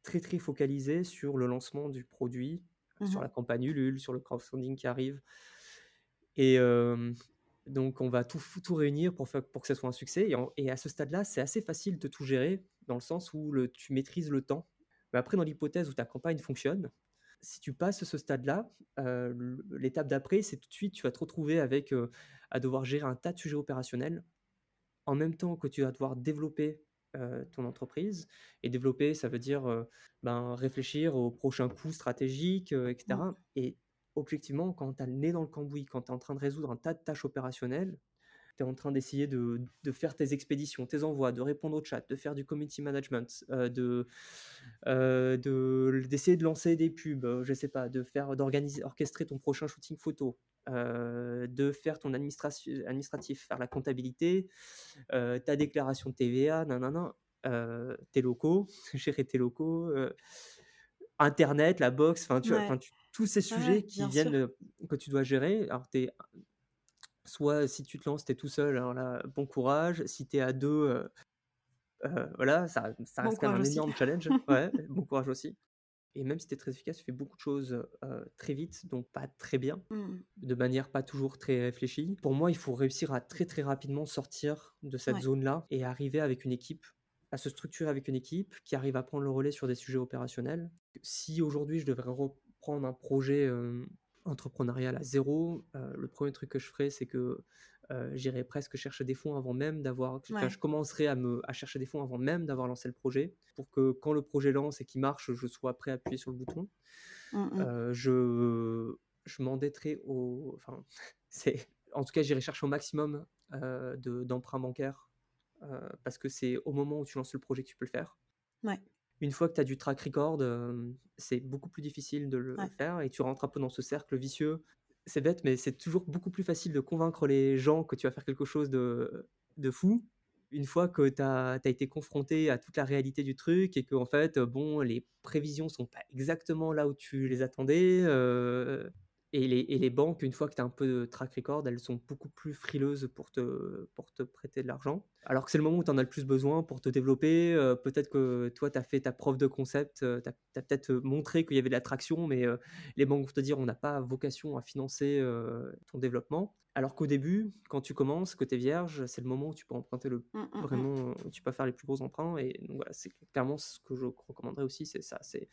très, très focalisé sur le lancement du produit, Mmh sur la campagne Ulule, sur le crowdfunding qui arrive et hem, donc on va tout tout réunir pour faire pour que ça soit un succès et en et à ce stade-là, c'est assez facile de tout gérer dans le sens où le tu maîtrises le temps. Mais après, dans l'hypothèse où ta campagne fonctionne, si tu passes ce stade-là, heu, l l'étape d'après, c'est tout de suite, tu vas te retrouver avec, heu, à devoir gérer un tas de sujets opérationnels, en même temps que tu vas devoir développer, ton entreprise et développer, ça veut dire, ben, réfléchir aux prochains coups stratégiques, heu et Mmh. et objectivement, quand tu as le nez dans le cambouis, quand tu es en train de résoudre un tas de tâches opérationnelles tu es en train d'essayer de, de faire tes expéditions, tes envois, de répondre au chat, de faire du community management, de euh, de d'essayer de lancer des pubs, je sais pas, de faire d'organiser orchestrer ton prochain shooting photo, euh, de faire ton administration administratif, faire la comptabilité, euh, ta déclaration de TVA, nanana, euh, tes locaux, <laughs> gérer tes locaux, euh, internet, la box, enfin tu Ouais. tu tous ces Ouais, sujets qui viennent, que tu dois gérer. Alors tu soit si tu te lances, tu es tout seul, alors là, bon courage. Si tu es à 2, heu heu, voilà, ça ça Bon reste quand même un aussi. énorme challenge. <laughs> Ouais, bon courage aussi et même si tu es très efficace, tu fais beaucoup de choses, heu, très vite, donc pas très bien, Mmh. de manière pas toujours très réfléchie. Pour moi, il faut réussir à très, très rapidement sortir de cette Ouais. zone-là et arriver avec une équipe, à se structurer avec une équipe qui arrive à prendre le relais sur des sujets opérationnels. Si aujourd'hui je devrais reprendre un projet, hem, entrepreneurial à zéro, heu, le premier truc que je ferais, c'est que, heu, j'irais presque chercher des fonds avant même d'avoir Ouais. je commencerais à me à chercher des fonds avant même d'avoir lancé le projet, pour que quand le projet lance et qu'il marche, je sois prêt à appuyer sur le bouton. Mmh mh. Heu, je je m'endetterai au enfin, <laughs> c'est en tout cas, j'irai chercher au maximum, de d'emprunts bancaires, heu, parce que c'est au moment où tu lances le projet que tu peux le faire. Ouais. Une fois que tu as du track record, c'est beaucoup plus difficile de le Ouais. faire et tu rentres un peu dans ce cercle vicieux. C'est bête, mais c'est toujours beaucoup plus facile de convaincre les gens que tu vas faire quelque chose de fou, une fois que tu as été confronté à toute la réalité du truc et qu'en fait, heu, bon, les prévisions sont pas exactement là où tu les attendais, heu et les et les banques, une fois que tu as un peu de track record, elles sont beaucoup plus frileuses pour te pour te prêter de l'argent. Alors que c'est le moment où tu en as le plus besoin pour te développer, heu, peut-être que toi, tu as fait ta preuve de concept, heu, tu as peut-être, montré qu'il y avait de l'attraction, mais heu, les banques vont te dire: «On n'a pas vocation à financer, heu, ton développement». Alors qu'au début, quand tu commences, que tu es vierge, c'est le moment où tu peux emprunter le Mmh, mmh mh. vraiment, où tu peux faire les plus gros emprunts et donc voilà, c'est clairement ce que je recommanderais aussi, c'est ça, c'est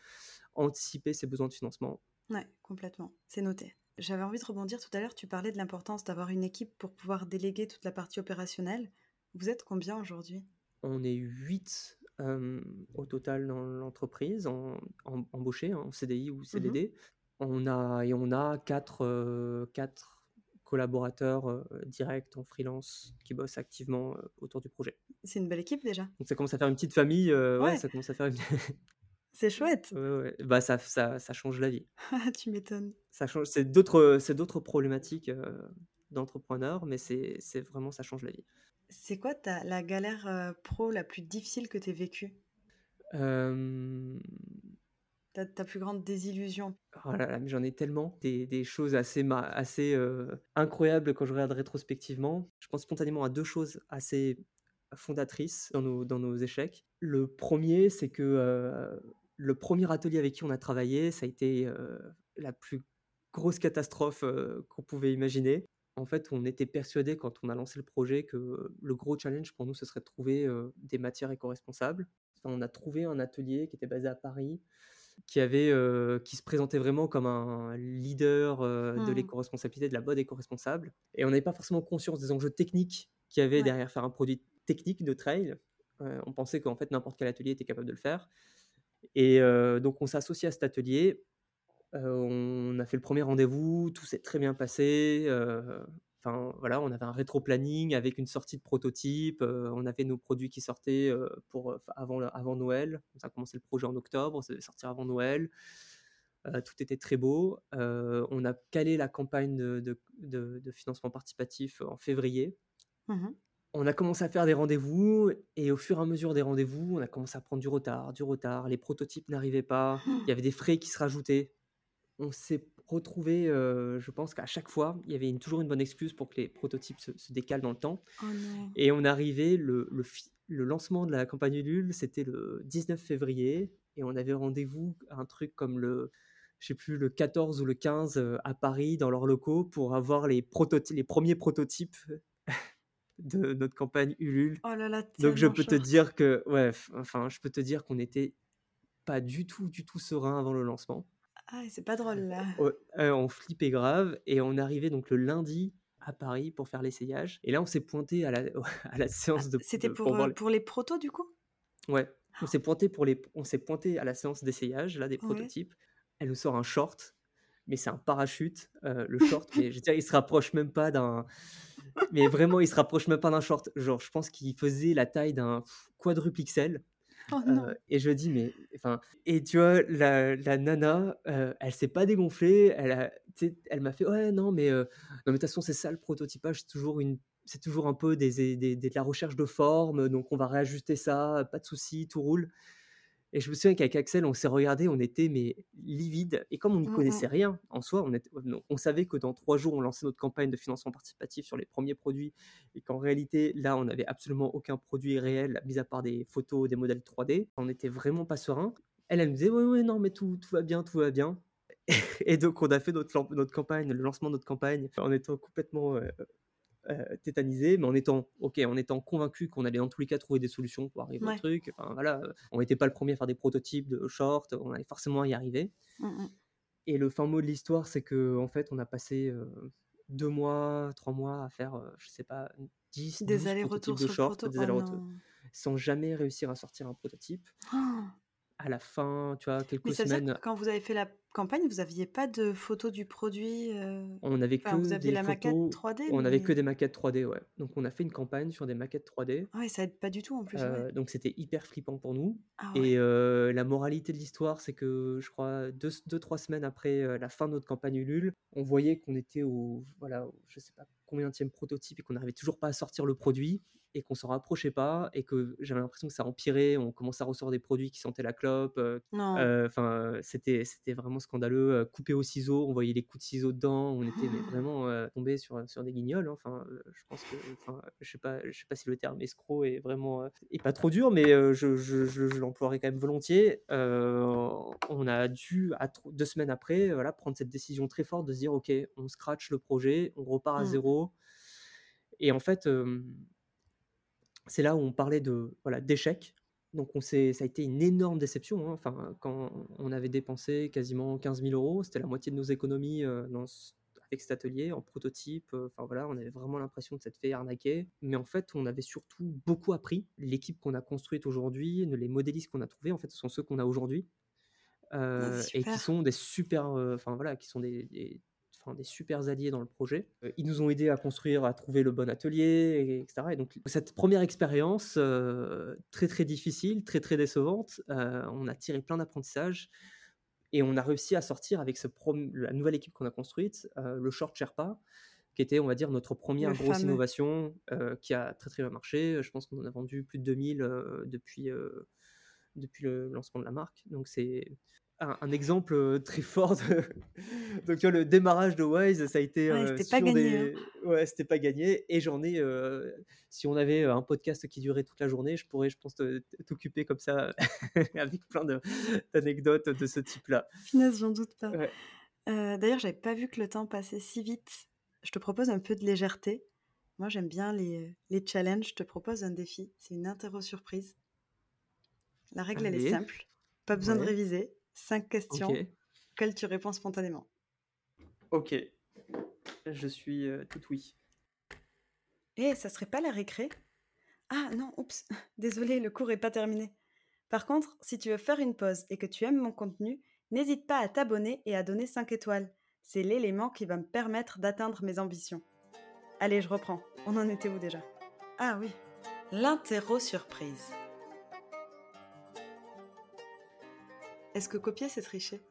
anticiper ses besoins de financement. Ouais, complètement, c'est noté. J'avais envie de rebondir tout à l'heure, tu parlais de l'importance d'avoir une équipe pour pouvoir déléguer toute la partie opérationnelle. Vous êtes combien aujourd'hui? On est 8, hem, au total dans l'entreprise, en em embauchés, en CDI ou Mmh. CDD. On a et on a 4, heu, 4 collaborateurs, heu, directs en freelance qui bossent activement, autour du projet. C'est une belle équipe déjà. Donc ça commence à faire une petite famille, Ouais. ça commence à faire une C'est chouette. ouais, ouais, bah, ça ça ça change la vie. <laughs> Tu m'étonnes. Ça change c'est d'autres, c'est d'autres problématiques, heu, d'entrepreneur, mais c'est c'est vraiment ça change la vie. C'est quoi ta la galère, pro la plus difficile que tu aies vécue? Ta ta plus grande désillusion? Oh là là, mais j'en ai tellement, des des choses assez ma assez, incroyables quand je regarde rétrospectivement. Je pense spontanément à 2 choses assez fondatrices dans nos dans nos échecs. Le 1er, c'est que, le 1er atelier avec qui on a travaillé, ça a été, la plus grosse catastrophe, qu'on pouvait imaginer. En fait, on était persuadés quand on a lancé le projet que le gros challenge pour nous, ce serait de trouver, des matières éco-responsables. Enfin, on a trouvé un atelier qui était basé à Paris, qui avait, qui se présentait vraiment comme un leader, de Mmh. l'éco-responsabilité, de la mode éco-responsable et on n'avait pas forcément conscience des enjeux techniques qu'il y avait Ouais. derrière faire un produit technique de trail. On pensait qu'en fait n'importe quel atelier était capable de le faire et heu, donc on s'est associés à cet atelier. Heu, on a fait le 1er rendez-vous, tout s'est très bien passé, heu, enfin voilà, on avait un rétro-planning avec une sortie de prototype, on avait nos produits qui sortaient, pour, avant avant Noël. Ça a commencé le projet en octobre, ça devait sortir avant Noël. Tout était très beau. On a calé la campagne de de de financement participatif en février. Mmh mh. On a commencé à faire des rendez-vous et au fur et à mesure des rendez-vous, on a commencé à prendre du retard, du retard. Les prototypes n'arrivaient pas, <gasps> il y avait des frais qui se rajoutaient. On s'est retrouvés, heu, je pense qu'à chaque fois, il y avait une toujours une bonne excuse pour que les prototypes se se décalent dans le temps Oh et on arrivés le le fi le lancement de la campagne Ulule, c'était le 19 février et on avait rendez-vous, un truc comme le je sais plus, le 14 ou le 15, heu, à Paris dans leurs locaux pour avoir les 1ers prototypes <laughs> de notre campagne Ulule. Oh là là, Donc je peux te dire que ouais, enfin, je peux te dire qu'on était pas du tout, du tout serein avant le lancement. Ah c'est pas drôle là. Ouais, heu, on flippait grave et on arrivés donc le lundi à Paris pour faire l'essayage et là, on s'est pointés à la <laughs> à la Ah, séance de c'était pour les pour les protos du coup? Ouais, on s'est pointés pour les on pointés à la séance d'essayage là des Ouais. prototypes. Elle nous sort un short, mais c'est un parachute, le short, mais je veux dire, il se rapproche même pas d'un mais vraiment, il se rapproche même pas d'un short. Genre, je pense qu'il faisait la taille d'un quadruple XL. Oh. Euh, et je dis, mais enfin, et tu vois, la, la nana, euh, elle s'est pas dégonflée, elle a, elle m'a fait, ouais, non, mais, euh, non, mais de toute façon, c'est ça le prototypage, c'est toujours une, c'est toujours un peu des, des- des- de la recherche de forme, donc on va réajuster ça, pas de souci, tout roule. Et je me souviens qu'avec Axel, on s'est regardé, on était mais livide. Et comme on n'y Mm, connaissait rien en soi, on, était- non, on savait que dans trois jours, on lançait notre campagne de financement participatif sur les premiers produits. Et qu'en réalité, là, on n'avait absolument aucun produit réel, mis à part des photos, des modèles 3D. On n'était vraiment pas serein. Elle, elle nous disait, oui, oui, non, mais tout, tout va bien, tout va bien. <laughs> Et donc, on a fait notre, notre campagne, le lancement de notre campagne, en étant complètement euh, tétanisé, mais en étant, ok, en étant convaincu qu'on allait dans tous les cas trouver des solutions pour arriver Ouais. au truc. Enfin, voilà, euh, on n'était pas le premier à faire des prototypes de short, on allait forcément y arriver. Mm, mm. Et le fin mot de l'histoire, c'est que en fait, on a passé euh, deux mois, trois mois à faire, euh, je sais pas, 10, 12 Des allers-retours de short, proto. des Oh allers-retours, sans jamais réussir à sortir un prototype. Oh. À la fin, tu vois, quelques Mais ça veut dire semaines, que quand vous avez fait la campagne, vous aviez pas de photos du produit euh, on n'avait Enfin, que vous aviez des la maquette photos, 3D, on n'avait mais que des maquettes 3D, ouais. Donc on a fait une campagne sur des maquettes 3D. ouais, ça aide pas du tout en plus. ouais. Euh, donc c'était hyper flippant pour nous. Ah ouais. Et euh, la moralité de l'histoire, c'est que je crois deux, deux, trois semaines après la fin de notre campagne Ulule, on voyait qu'on était au, voilà, au- je sais pas combien de prototype et qu'on n'arrivait toujours pas à sortir le produit et qu'on s'en rapprochait pas et que j'avais l'impression que ça empirait. On commençait à ressortir des produits qui sentaient la clope. euh, euh, Enfin, c'était c'était vraiment scandaleux. euh, Coupé au ciseau, on voyait les coups de ciseaux dedans. On était mais vraiment euh, tombé sur sur des guignols. hein. Enfin, euh, je pense que, enfin, je sais pas, je sais pas si le terme escroc est vraiment euh, est pas trop dur, mais euh, je, je, je, je l'emploierai quand même volontiers. Euh, on a dû à deux semaines après, voilà, prendre cette décision très forte de se dire, ok, on scratch le projet, on repart à Mm. zéro. Et en fait, euh, c'est là où on parlait de voilà d'échec. Donc on ça a été une énorme déception. hein. Enfin, quand on avait dépensé quasiment 15 000 euros, c'était la moitié de nos économies euh, dans ce- avec cet atelier en prototype. euh, Enfin voilà, on avait vraiment l'impression de s'être fait arnaquer. Mais en fait, on avait surtout beaucoup appris. L'équipe qu'on a construite aujourd'hui, les modélistes qu'on a trouvés, en fait, ce sont ceux qu'on a aujourd'hui Ah, euh, et qui sont des super, euh, enfin voilà, qui sont des, des, enfin, des super alliés dans le projet. Ils nous ont aidés à construire, à trouver le bon atelier, et- etc. Et donc cette première expérience euh, très très difficile, très très décevante, euh, on a tiré plein d'apprentissages et on a réussi à sortir avec ce la nouvelle équipe qu'on a construite, euh, le Short Sherpa, qui était, on va dire, notre première Le grosse fameux. innovation, euh, qui a très très bien marché. Je pense qu'on en a vendu plus de 2000 euh, depuis, euh, depuis le lancement de la marque. Donc c'est un, un exemple euh, très fort. De... <laughs> Donc tu vois, le démarrage de Wise, ça a été Ouais, euh, c'était pas gagné, hein. Ouais, c'était pas gagné. Et j'en ai, euh, si on avait un podcast qui durait toute la journée, je pourrais, je pense, t'occuper comme ça <laughs> avec plein d'anecdotes de ce type-là. Finesse, j'en doute pas. Ouais. Euh, D'ailleurs, j'avais pas vu que le temps passait si vite. Je te propose un peu de légèreté. Moi, j'aime bien les, les challenges. Je te propose un défi. C'est une interro surprise. La règle, elle est simple. Pas besoin de réviser. Cinq questions Ok. auxquelles tu réponds spontanément? Ok. Je suis euh, tout oui. Eh, ça serait pas la récré? Ah non, oups. <laughs> Désolé, le cours est pas terminé. Par contre, si tu veux faire une pause et que tu aimes mon contenu, n'hésite pas à t'abonner et à donner 5 étoiles. C'est l'élément qui va me permettre d'atteindre mes ambitions. Allez, je reprends. On en était où déjà? Ah oui. L'interro surprise. Est-ce que copier, c'est tricher?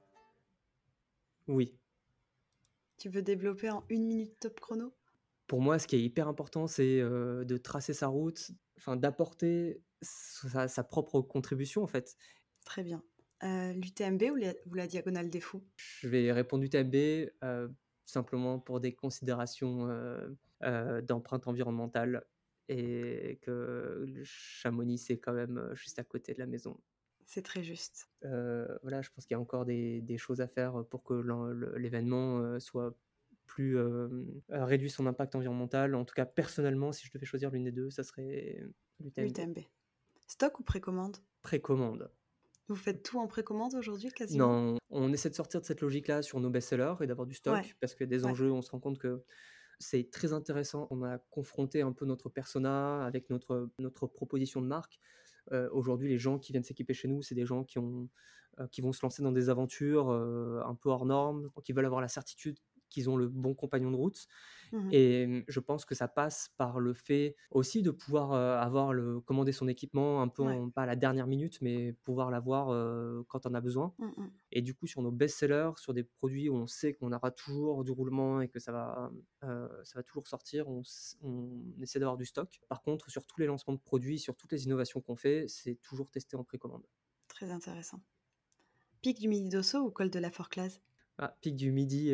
Oui. Tu veux développer en une minute top chrono? Pour moi, ce qui est hyper important, c'est euh, de tracer sa route, enfin d'apporter sa, sa propre contribution en fait. Très bien. Euh, L'UTMB ou la, ou la Diagonale des Fous? Je vais répondre UTMB euh, simplement pour des considérations euh, d'empreinte environnementale et que Chamonix c'est quand même juste à côté de la maison. C'est très juste. Euh, voilà, je pense qu'il y a encore des, des choses à faire pour que l'événement soit plus euh, réduit son impact environnemental. En tout cas, personnellement, si je devais choisir l'une des deux, ça serait l'UTMB. Stock ou précommande? Précommande. Vous faites tout en précommande aujourd'hui, quasiment? Non, on essaie de sortir de cette logique-là sur nos best-sellers et d'avoir du stock Ouais. parce que des Ouais. enjeux, on se rend compte que c'est très intéressant. On a confronté un peu notre persona avec notre, notre proposition de marque. Euh, Aujourd'hui, les gens qui viennent s'équiper chez nous, c'est des gens qui, ont, euh, qui vont se lancer dans des aventures euh, un peu hors normes, qui veulent avoir la certitude qu'ils ont le bon compagnon de route. Mmh Et je pense que ça passe par le fait aussi de pouvoir avoir le, commander son équipement un peu, pas à la dernière minute, mais pouvoir l'avoir quand on a besoin. Mmh et du coup, sur nos best-sellers, sur des produits où on sait qu'on aura toujours du roulement et que ça va, ça va toujours sortir, on, on essaie d'avoir du stock. Par contre, sur tous les lancements de produits, sur toutes les innovations qu'on fait, c'est toujours testé en précommande. Très intéressant. Pic du Midi d'Osso ou col de la Forclaz? Ah, Pic du Midi,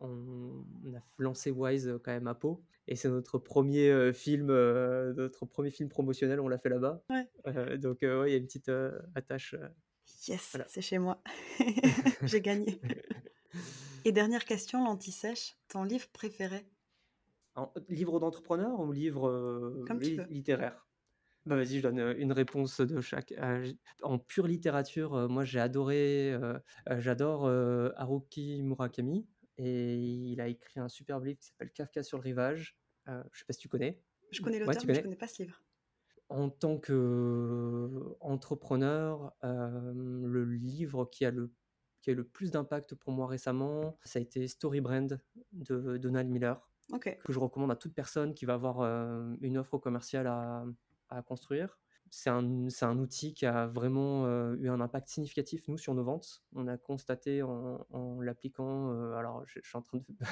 on, a lancé Wise quand même à Pau. Et c'est notre premier film, notre premier film promotionnel, on l'a fait là-bas. donc il y a une petite attache. yes, c'est chez moi. <laughs> <laughs> J'ai gagné. Et dernière question, l'anti-sèche, ton livre préféré? Livre d'entrepreneur ou livre littéraire? Bah, vas-y, je donne une réponse de chaque. en pure littérature, moi j'ai adoré, j'adore Haruki Murakami et il a écrit un superbe livre qui s'appelle Kafka sur le rivage. je sais pas si tu connais. Je connais l'auteur, mais je connais? pas ce livre. En tant qu'entrepreneur, le livre qui a le qui a le plus d'impact pour moi récemment, ça a été Story Brand de Donald Miller, que je recommande à toute personne qui va avoir une offre commerciale à, à construire. C'est un, un, outil qui a vraiment euh, eu un impact significatif, nous, sur nos ventes. On a constaté en, en l'appliquant. Euh, alors, je, suis en train <laughs> de.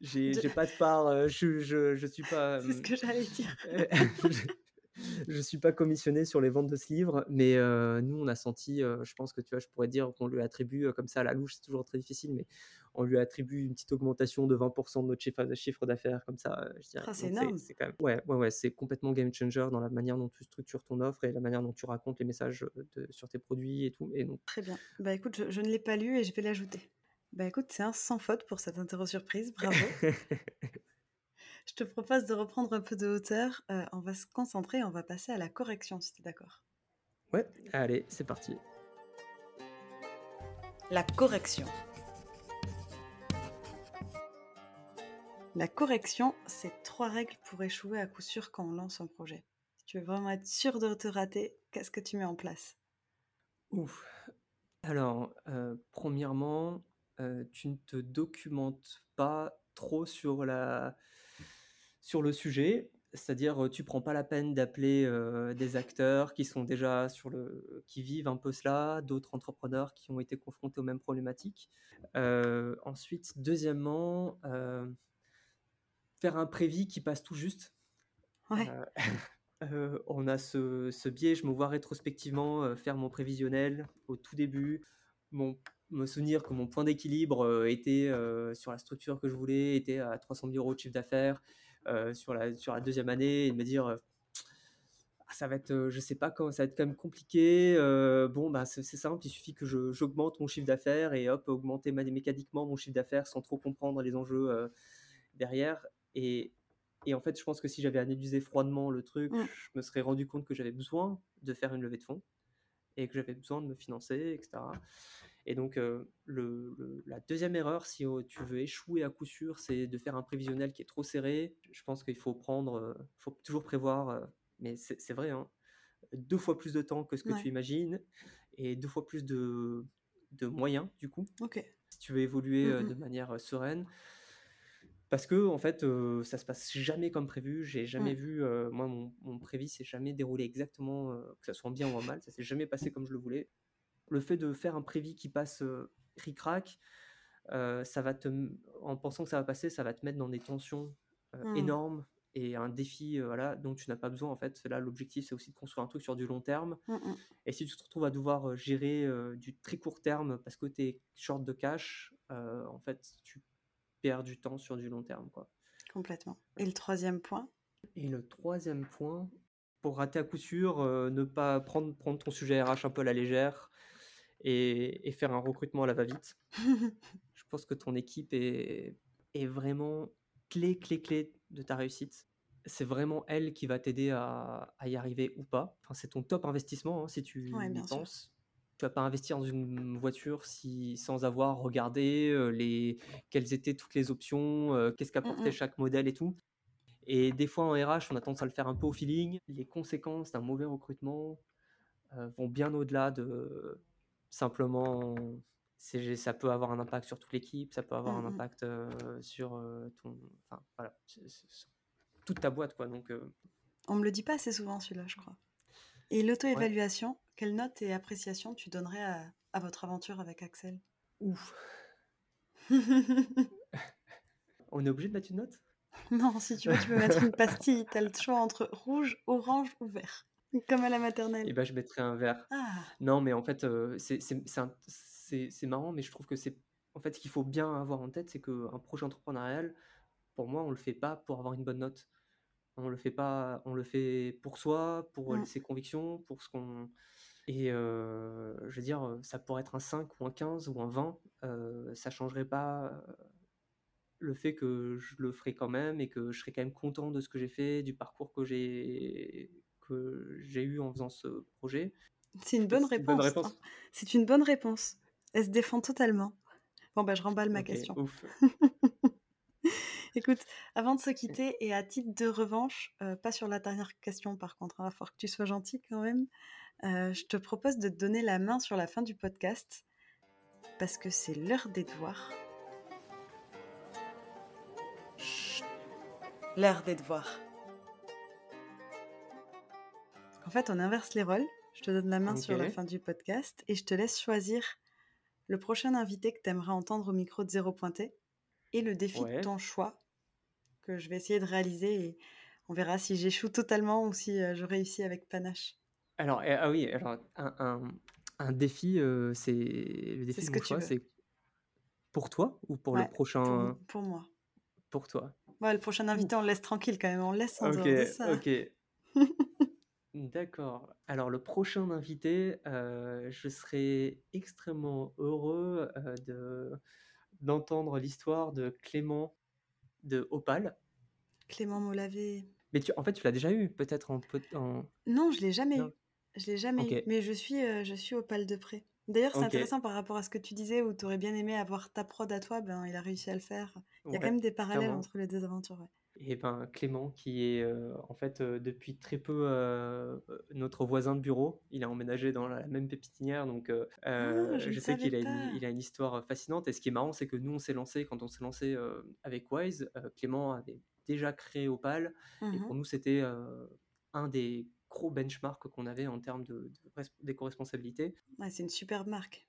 j'ai pas de part. Euh, je, je, je, suis pas. C'est ce que j'allais dire. <laughs> je suis pas commissionné sur les ventes de ce livre, mais nous, on a senti, je pense que tu vois, je pourrais dire qu'on lui attribue, comme ça à la louche, c'est toujours très difficile, mais on lui attribue une petite augmentation de 20% de notre chiffre, chiffre d'affaires, comme ça. Ah, c'est énorme. C'est quand même, ouais, ouais, ouais, c'est complètement game changer dans la manière dont tu structures ton offre et la manière dont tu racontes les messages sur tes produits et tout. Et donc... Très bien. Bah écoute, je, je ne l'ai pas lu et je vais l'ajouter. Bah écoute, c'est un sans faute pour cette interro surprise, bravo. <laughs> Je te propose de reprendre un peu de hauteur. Euh, on va se concentrer, on va passer à la correction, si tu es d'accord. Ouais, allez, c'est parti. La correction. La correction, c'est trois règles pour échouer à coup sûr quand on lance un projet. Si tu veux vraiment être sûr de te rater, qu'est-ce que tu mets en place? Ouf. Alors, euh, premièrement, euh, tu ne te documentes pas trop sur la, sur le sujet. C'est-à-dire, tu prends pas la peine d'appeler des acteurs qui sont déjà sur le, qui vivent un peu cela, d'autres entrepreneurs qui ont été confrontés aux mêmes problématiques. ensuite, deuxièmement, faire un prévis qui passe tout juste. <laughs> on a ce, ce, biais, je me vois rétrospectivement faire mon prévisionnel au tout début, mon, me souvenir que mon point d'équilibre était sur la structure que je voulais, était à 300 000 euros de chiffre d'affaires, euh, sur, la, sur la deuxième année et de me dire euh, ah, ça va être, euh, je sais pas quand, ça va être quand même compliqué. bon, bah, c'est simple, il suffit que j'augmente mon chiffre d'affaires et hop, augmenter mécaniquement mon chiffre d'affaires sans trop comprendre les enjeux derrière. Et, et, en fait, je pense que si j'avais analysé froidement le truc, mmh. je me serais rendu compte que j'avais besoin de faire une levée de fonds et que j'avais besoin de me financer, etc. Et donc, le, la deuxième erreur, si tu veux échouer à coup sûr, c'est de faire un prévisionnel qui est trop serré. Je pense qu'il faut prendre, faut toujours prévoir, mais c'est vrai, hein, deux fois plus de temps que ce que tu imagines et deux fois plus de, de moyens, du coup, si tu veux évoluer mmh de manière sereine. Parce que en fait, ça se passe jamais comme prévu. J'ai jamais vu, moi, mon, mon prévis s'est jamais déroulé exactement, que ça soit bien ou en mal. Ça s'est jamais passé comme je le voulais le fait de faire un prévis qui passe euh, ric-rac, euh, ça va te, en pensant que ça va passer, ça va te mettre dans des tensions euh, mmh. énormes et un défi voilà, dont tu n'as pas besoin. En fait, là, l'objectif, c'est aussi de construire un truc sur du long terme. Mmh, mmh. Et si tu te retrouves à devoir gérer du très court terme parce que tu es short de cash, en fait, tu perds du temps sur du long terme. Quoi. Complètement. Et le troisième point? Et le troisième point, pour rater à coup sûr, ne pas prendre, prendre ton sujet RH un peu à la légère, et, faire un recrutement à la va-vite. <laughs> je pense que ton équipe est, est vraiment clé, clé, clé de ta réussite. C'est vraiment elle qui va t'aider à, y arriver ou pas. Enfin, c'est ton top investissement hein, si tu y penses. Tu vas pas investir dans une voiture si, sans avoir regardé euh, les, quelles étaient toutes les options, euh, qu'est-ce qu'apportait chaque modèle et tout. Et des fois en RH, on a tendance à le faire un peu au feeling. Les conséquences d'un mauvais recrutement euh, vont bien au-delà de, simplement ça peut avoir un impact sur toute l'équipe, ça peut avoir Mmh un mh. impact, heu, sur, heu, ton enfin, voilà, c'est c'est sur toute ta boîte, quoi, donc heu On me le dit pas assez souvent celui-là, je crois. Et Ouais. l'auto-évaluation, quelle note et appréciation tu donnerais à à votre aventure avec Axel? Ouf! <laughs> On est obligé de mettre une note? Non, si tu veux, tu peux mettre une pastille. Tu as le choix entre rouge, orange ou vert, comme à la Et maternelle. bah, je mettrais un vert. Ah! Non, mais en fait, heu, c'est marrant, mais je trouve que c'est en fait, ce qu'il faut bien avoir en tête, c'est qu'un projet entrepreneurial, pour moi, on le fait pas pour avoir une bonne note. On le fait pas on le fait pour soi, pour, heu, Mmh. ses convictions, pour ce qu'on et heu, je veux dire, heu, ça pourrait être un 5 ou un 15 ou un 20, heu, ça changerait pas, le fait que je le ferais quand même et que je serais quand même content de ce que j'ai fait, du parcours que j'ai que j'ai eu en faisant ce projet. C'est une bonne une réponse, hein. C'est une bonne réponse. Elle se défend totalement. Bon, bah, je remballe ma question. ouf. <laughs> Écoute, avant de se quitter et à titre de revanche, heu, pas sur la dernière question par contre, hein, va falloir que tu sois gentil quand même, heu, je te propose de te donner la main sur la fin du podcast parce que c'est l'heure des devoirs. Chut! L'heure des devoirs. En fait, on inverse les rôles. Je te donne la main sur la fin du podcast et je te laisse choisir le prochain invité que tu aimerais entendre au micro de Zéro Pointé et le défi de ton choix que je vais essayer de réaliser et on verra si j'échoue totalement ou si, heu, je réussis avec panache. Alors et ah oui, alors un un un défi, heu, c'est le défi de que mon choix, c'est pour toi ou pour le Ouais, prochain pour moi. pour toi? Ouais, le prochain invité, on le laisse tranquille quand même, on le laisse en OK, dehors de ça. OK. <laughs> D'accord. Alors le prochain invité, heu, je serais extrêmement heureux, heu, de d'entendre l'histoire de Clément de Opale. Clément Molavé. Mais tu en fait, tu l'as déjà eu peut-être en pod en Non, je l'ai jamais non? eu. Je l'ai jamais OK. eu, mais je suis, heu, je suis Opale de près. D'ailleurs, c'est OK. intéressant par rapport à ce que tu disais où tu aurais bien aimé avoir ta prod à toi, ben, il a réussi à le faire. Il y a quand Ouais, même des parallèles clairement. entre les 2 aventures, ouais. Et ben, Clément qui est, heu, en fait, heu, depuis très peu, heu, notre voisin de bureau. Il a emménagé dans la même pépinière donc Ah! Je sais qu'il a une pas. il a une histoire, fascinante et ce qui est marrant, c'est que nous, on s'est lancé quand on s'est lancé, avec Wise, Clément avait déjà créé Opale Mmh et mh. pour nous, c'était, un des gros benchmarks qu'on avait en termes de de res d'éco-responsabilité. Ouais, c'est une superbe marque.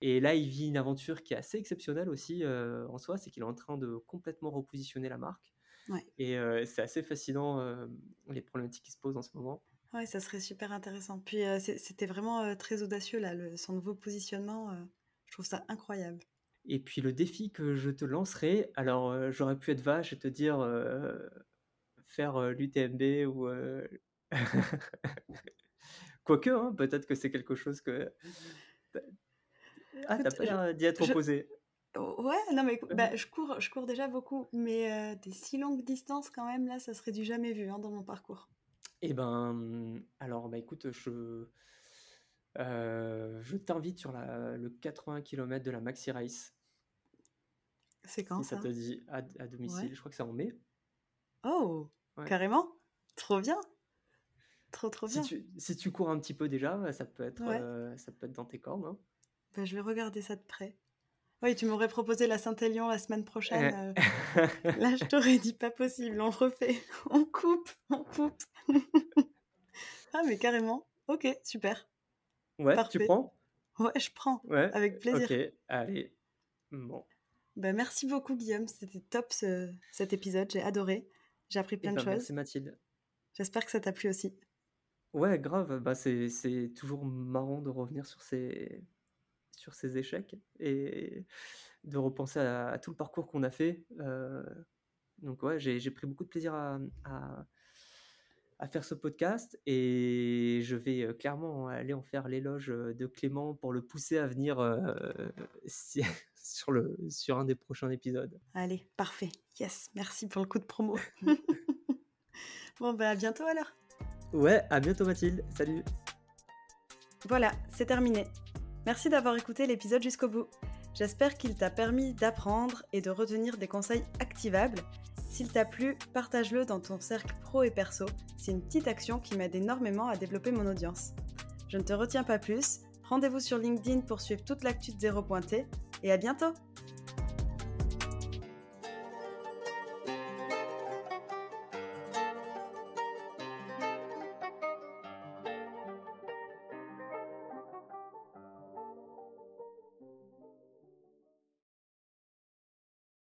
Et là, il vit une aventure qui est assez exceptionnelle aussi, en soi, c'est qu'il est en train de complètement repositionner la marque Ouais. et heu, c'est assez fascinant, hem, les problématiques qui se posent en ce moment. Ouais, ça serait super intéressant. Puis, c'est c'était vraiment, très audacieux là, le son nouveau positionnement, je trouve ça incroyable. Et puis le défi que je te lancerai, alors, j'aurais pu être vache et te dire, faire, l'UTMB ou, <laughs> quoique, hein, peut-être que c'est quelque chose que ah, tu Écoute, as pas l'air d'y être je opposée. Ouais, non mais bah, je cours je cours déjà beaucoup, mais heu, des si longues distances quand même là, ça serait du jamais vu, hein, dans mon parcours. Et ben, alors, bah, écoute, je heu, je t'invite sur la le 80 kilomètres de la Maxi Race. C'est quand Si ça ça? te dit, à à Ouais. domicile, je crois que c'est en mai. Oh! Ouais. Carrément? Trop bien! Trop, trop Si bien. tu si tu cours un petit peu déjà, ça peut être, Ouais. heu, ça peut être dans tes cordes, hein. Bah, je vais regarder ça de près. Oui, tu m'aurais proposé la Saint-Élion la semaine prochaine, Eh heu, <laughs> là, je t'aurais dit: «Pas possible, on refait, <laughs> on coupe, on coupe». <laughs> Ah mais carrément. OK, super. Ouais, tu prends? Ouais, je prends, Ouais, avec OK, plaisir. allez, bon. Bah, merci beaucoup Guillaume, c'était top ce cet épisode, j'ai adoré. J'ai appris Et plein de ben, merci choses. Mathilde. J'espère que ça t'a plu aussi. Ouais, grave, bah, c'est c'est toujours marrant de revenir sur ces sur ces échecs et de repenser à à tout le parcours qu'on a fait, heu, donc ouais, j'ai pris beaucoup de plaisir à, à à faire ce podcast et je vais, heu, clairement aller en faire l'éloge, heu, de Clément pour le pousser à venir, <laughs> si sur le sur un des prochains épisodes. Allez, parfait. Yes, merci pour le coup de promo. <laughs> <laughs> Bon, bah, à bientôt alors. Ouais, à bientôt Mathilde, salut. Voilà, c'est terminé. Merci d'avoir écouté l'épisode jusqu'au bout. J'espère qu'il t'a permis d'apprendre et de retenir des conseils activables. S'il t'a plu, partage-le dans ton cercle pro et perso. C'est une petite action qui m'aide énormément à développer mon audience. Je ne te retiens pas plus. Rendez-vous sur LinkedIn pour suivre toute l'actu de Zéro Pointé et à bientôt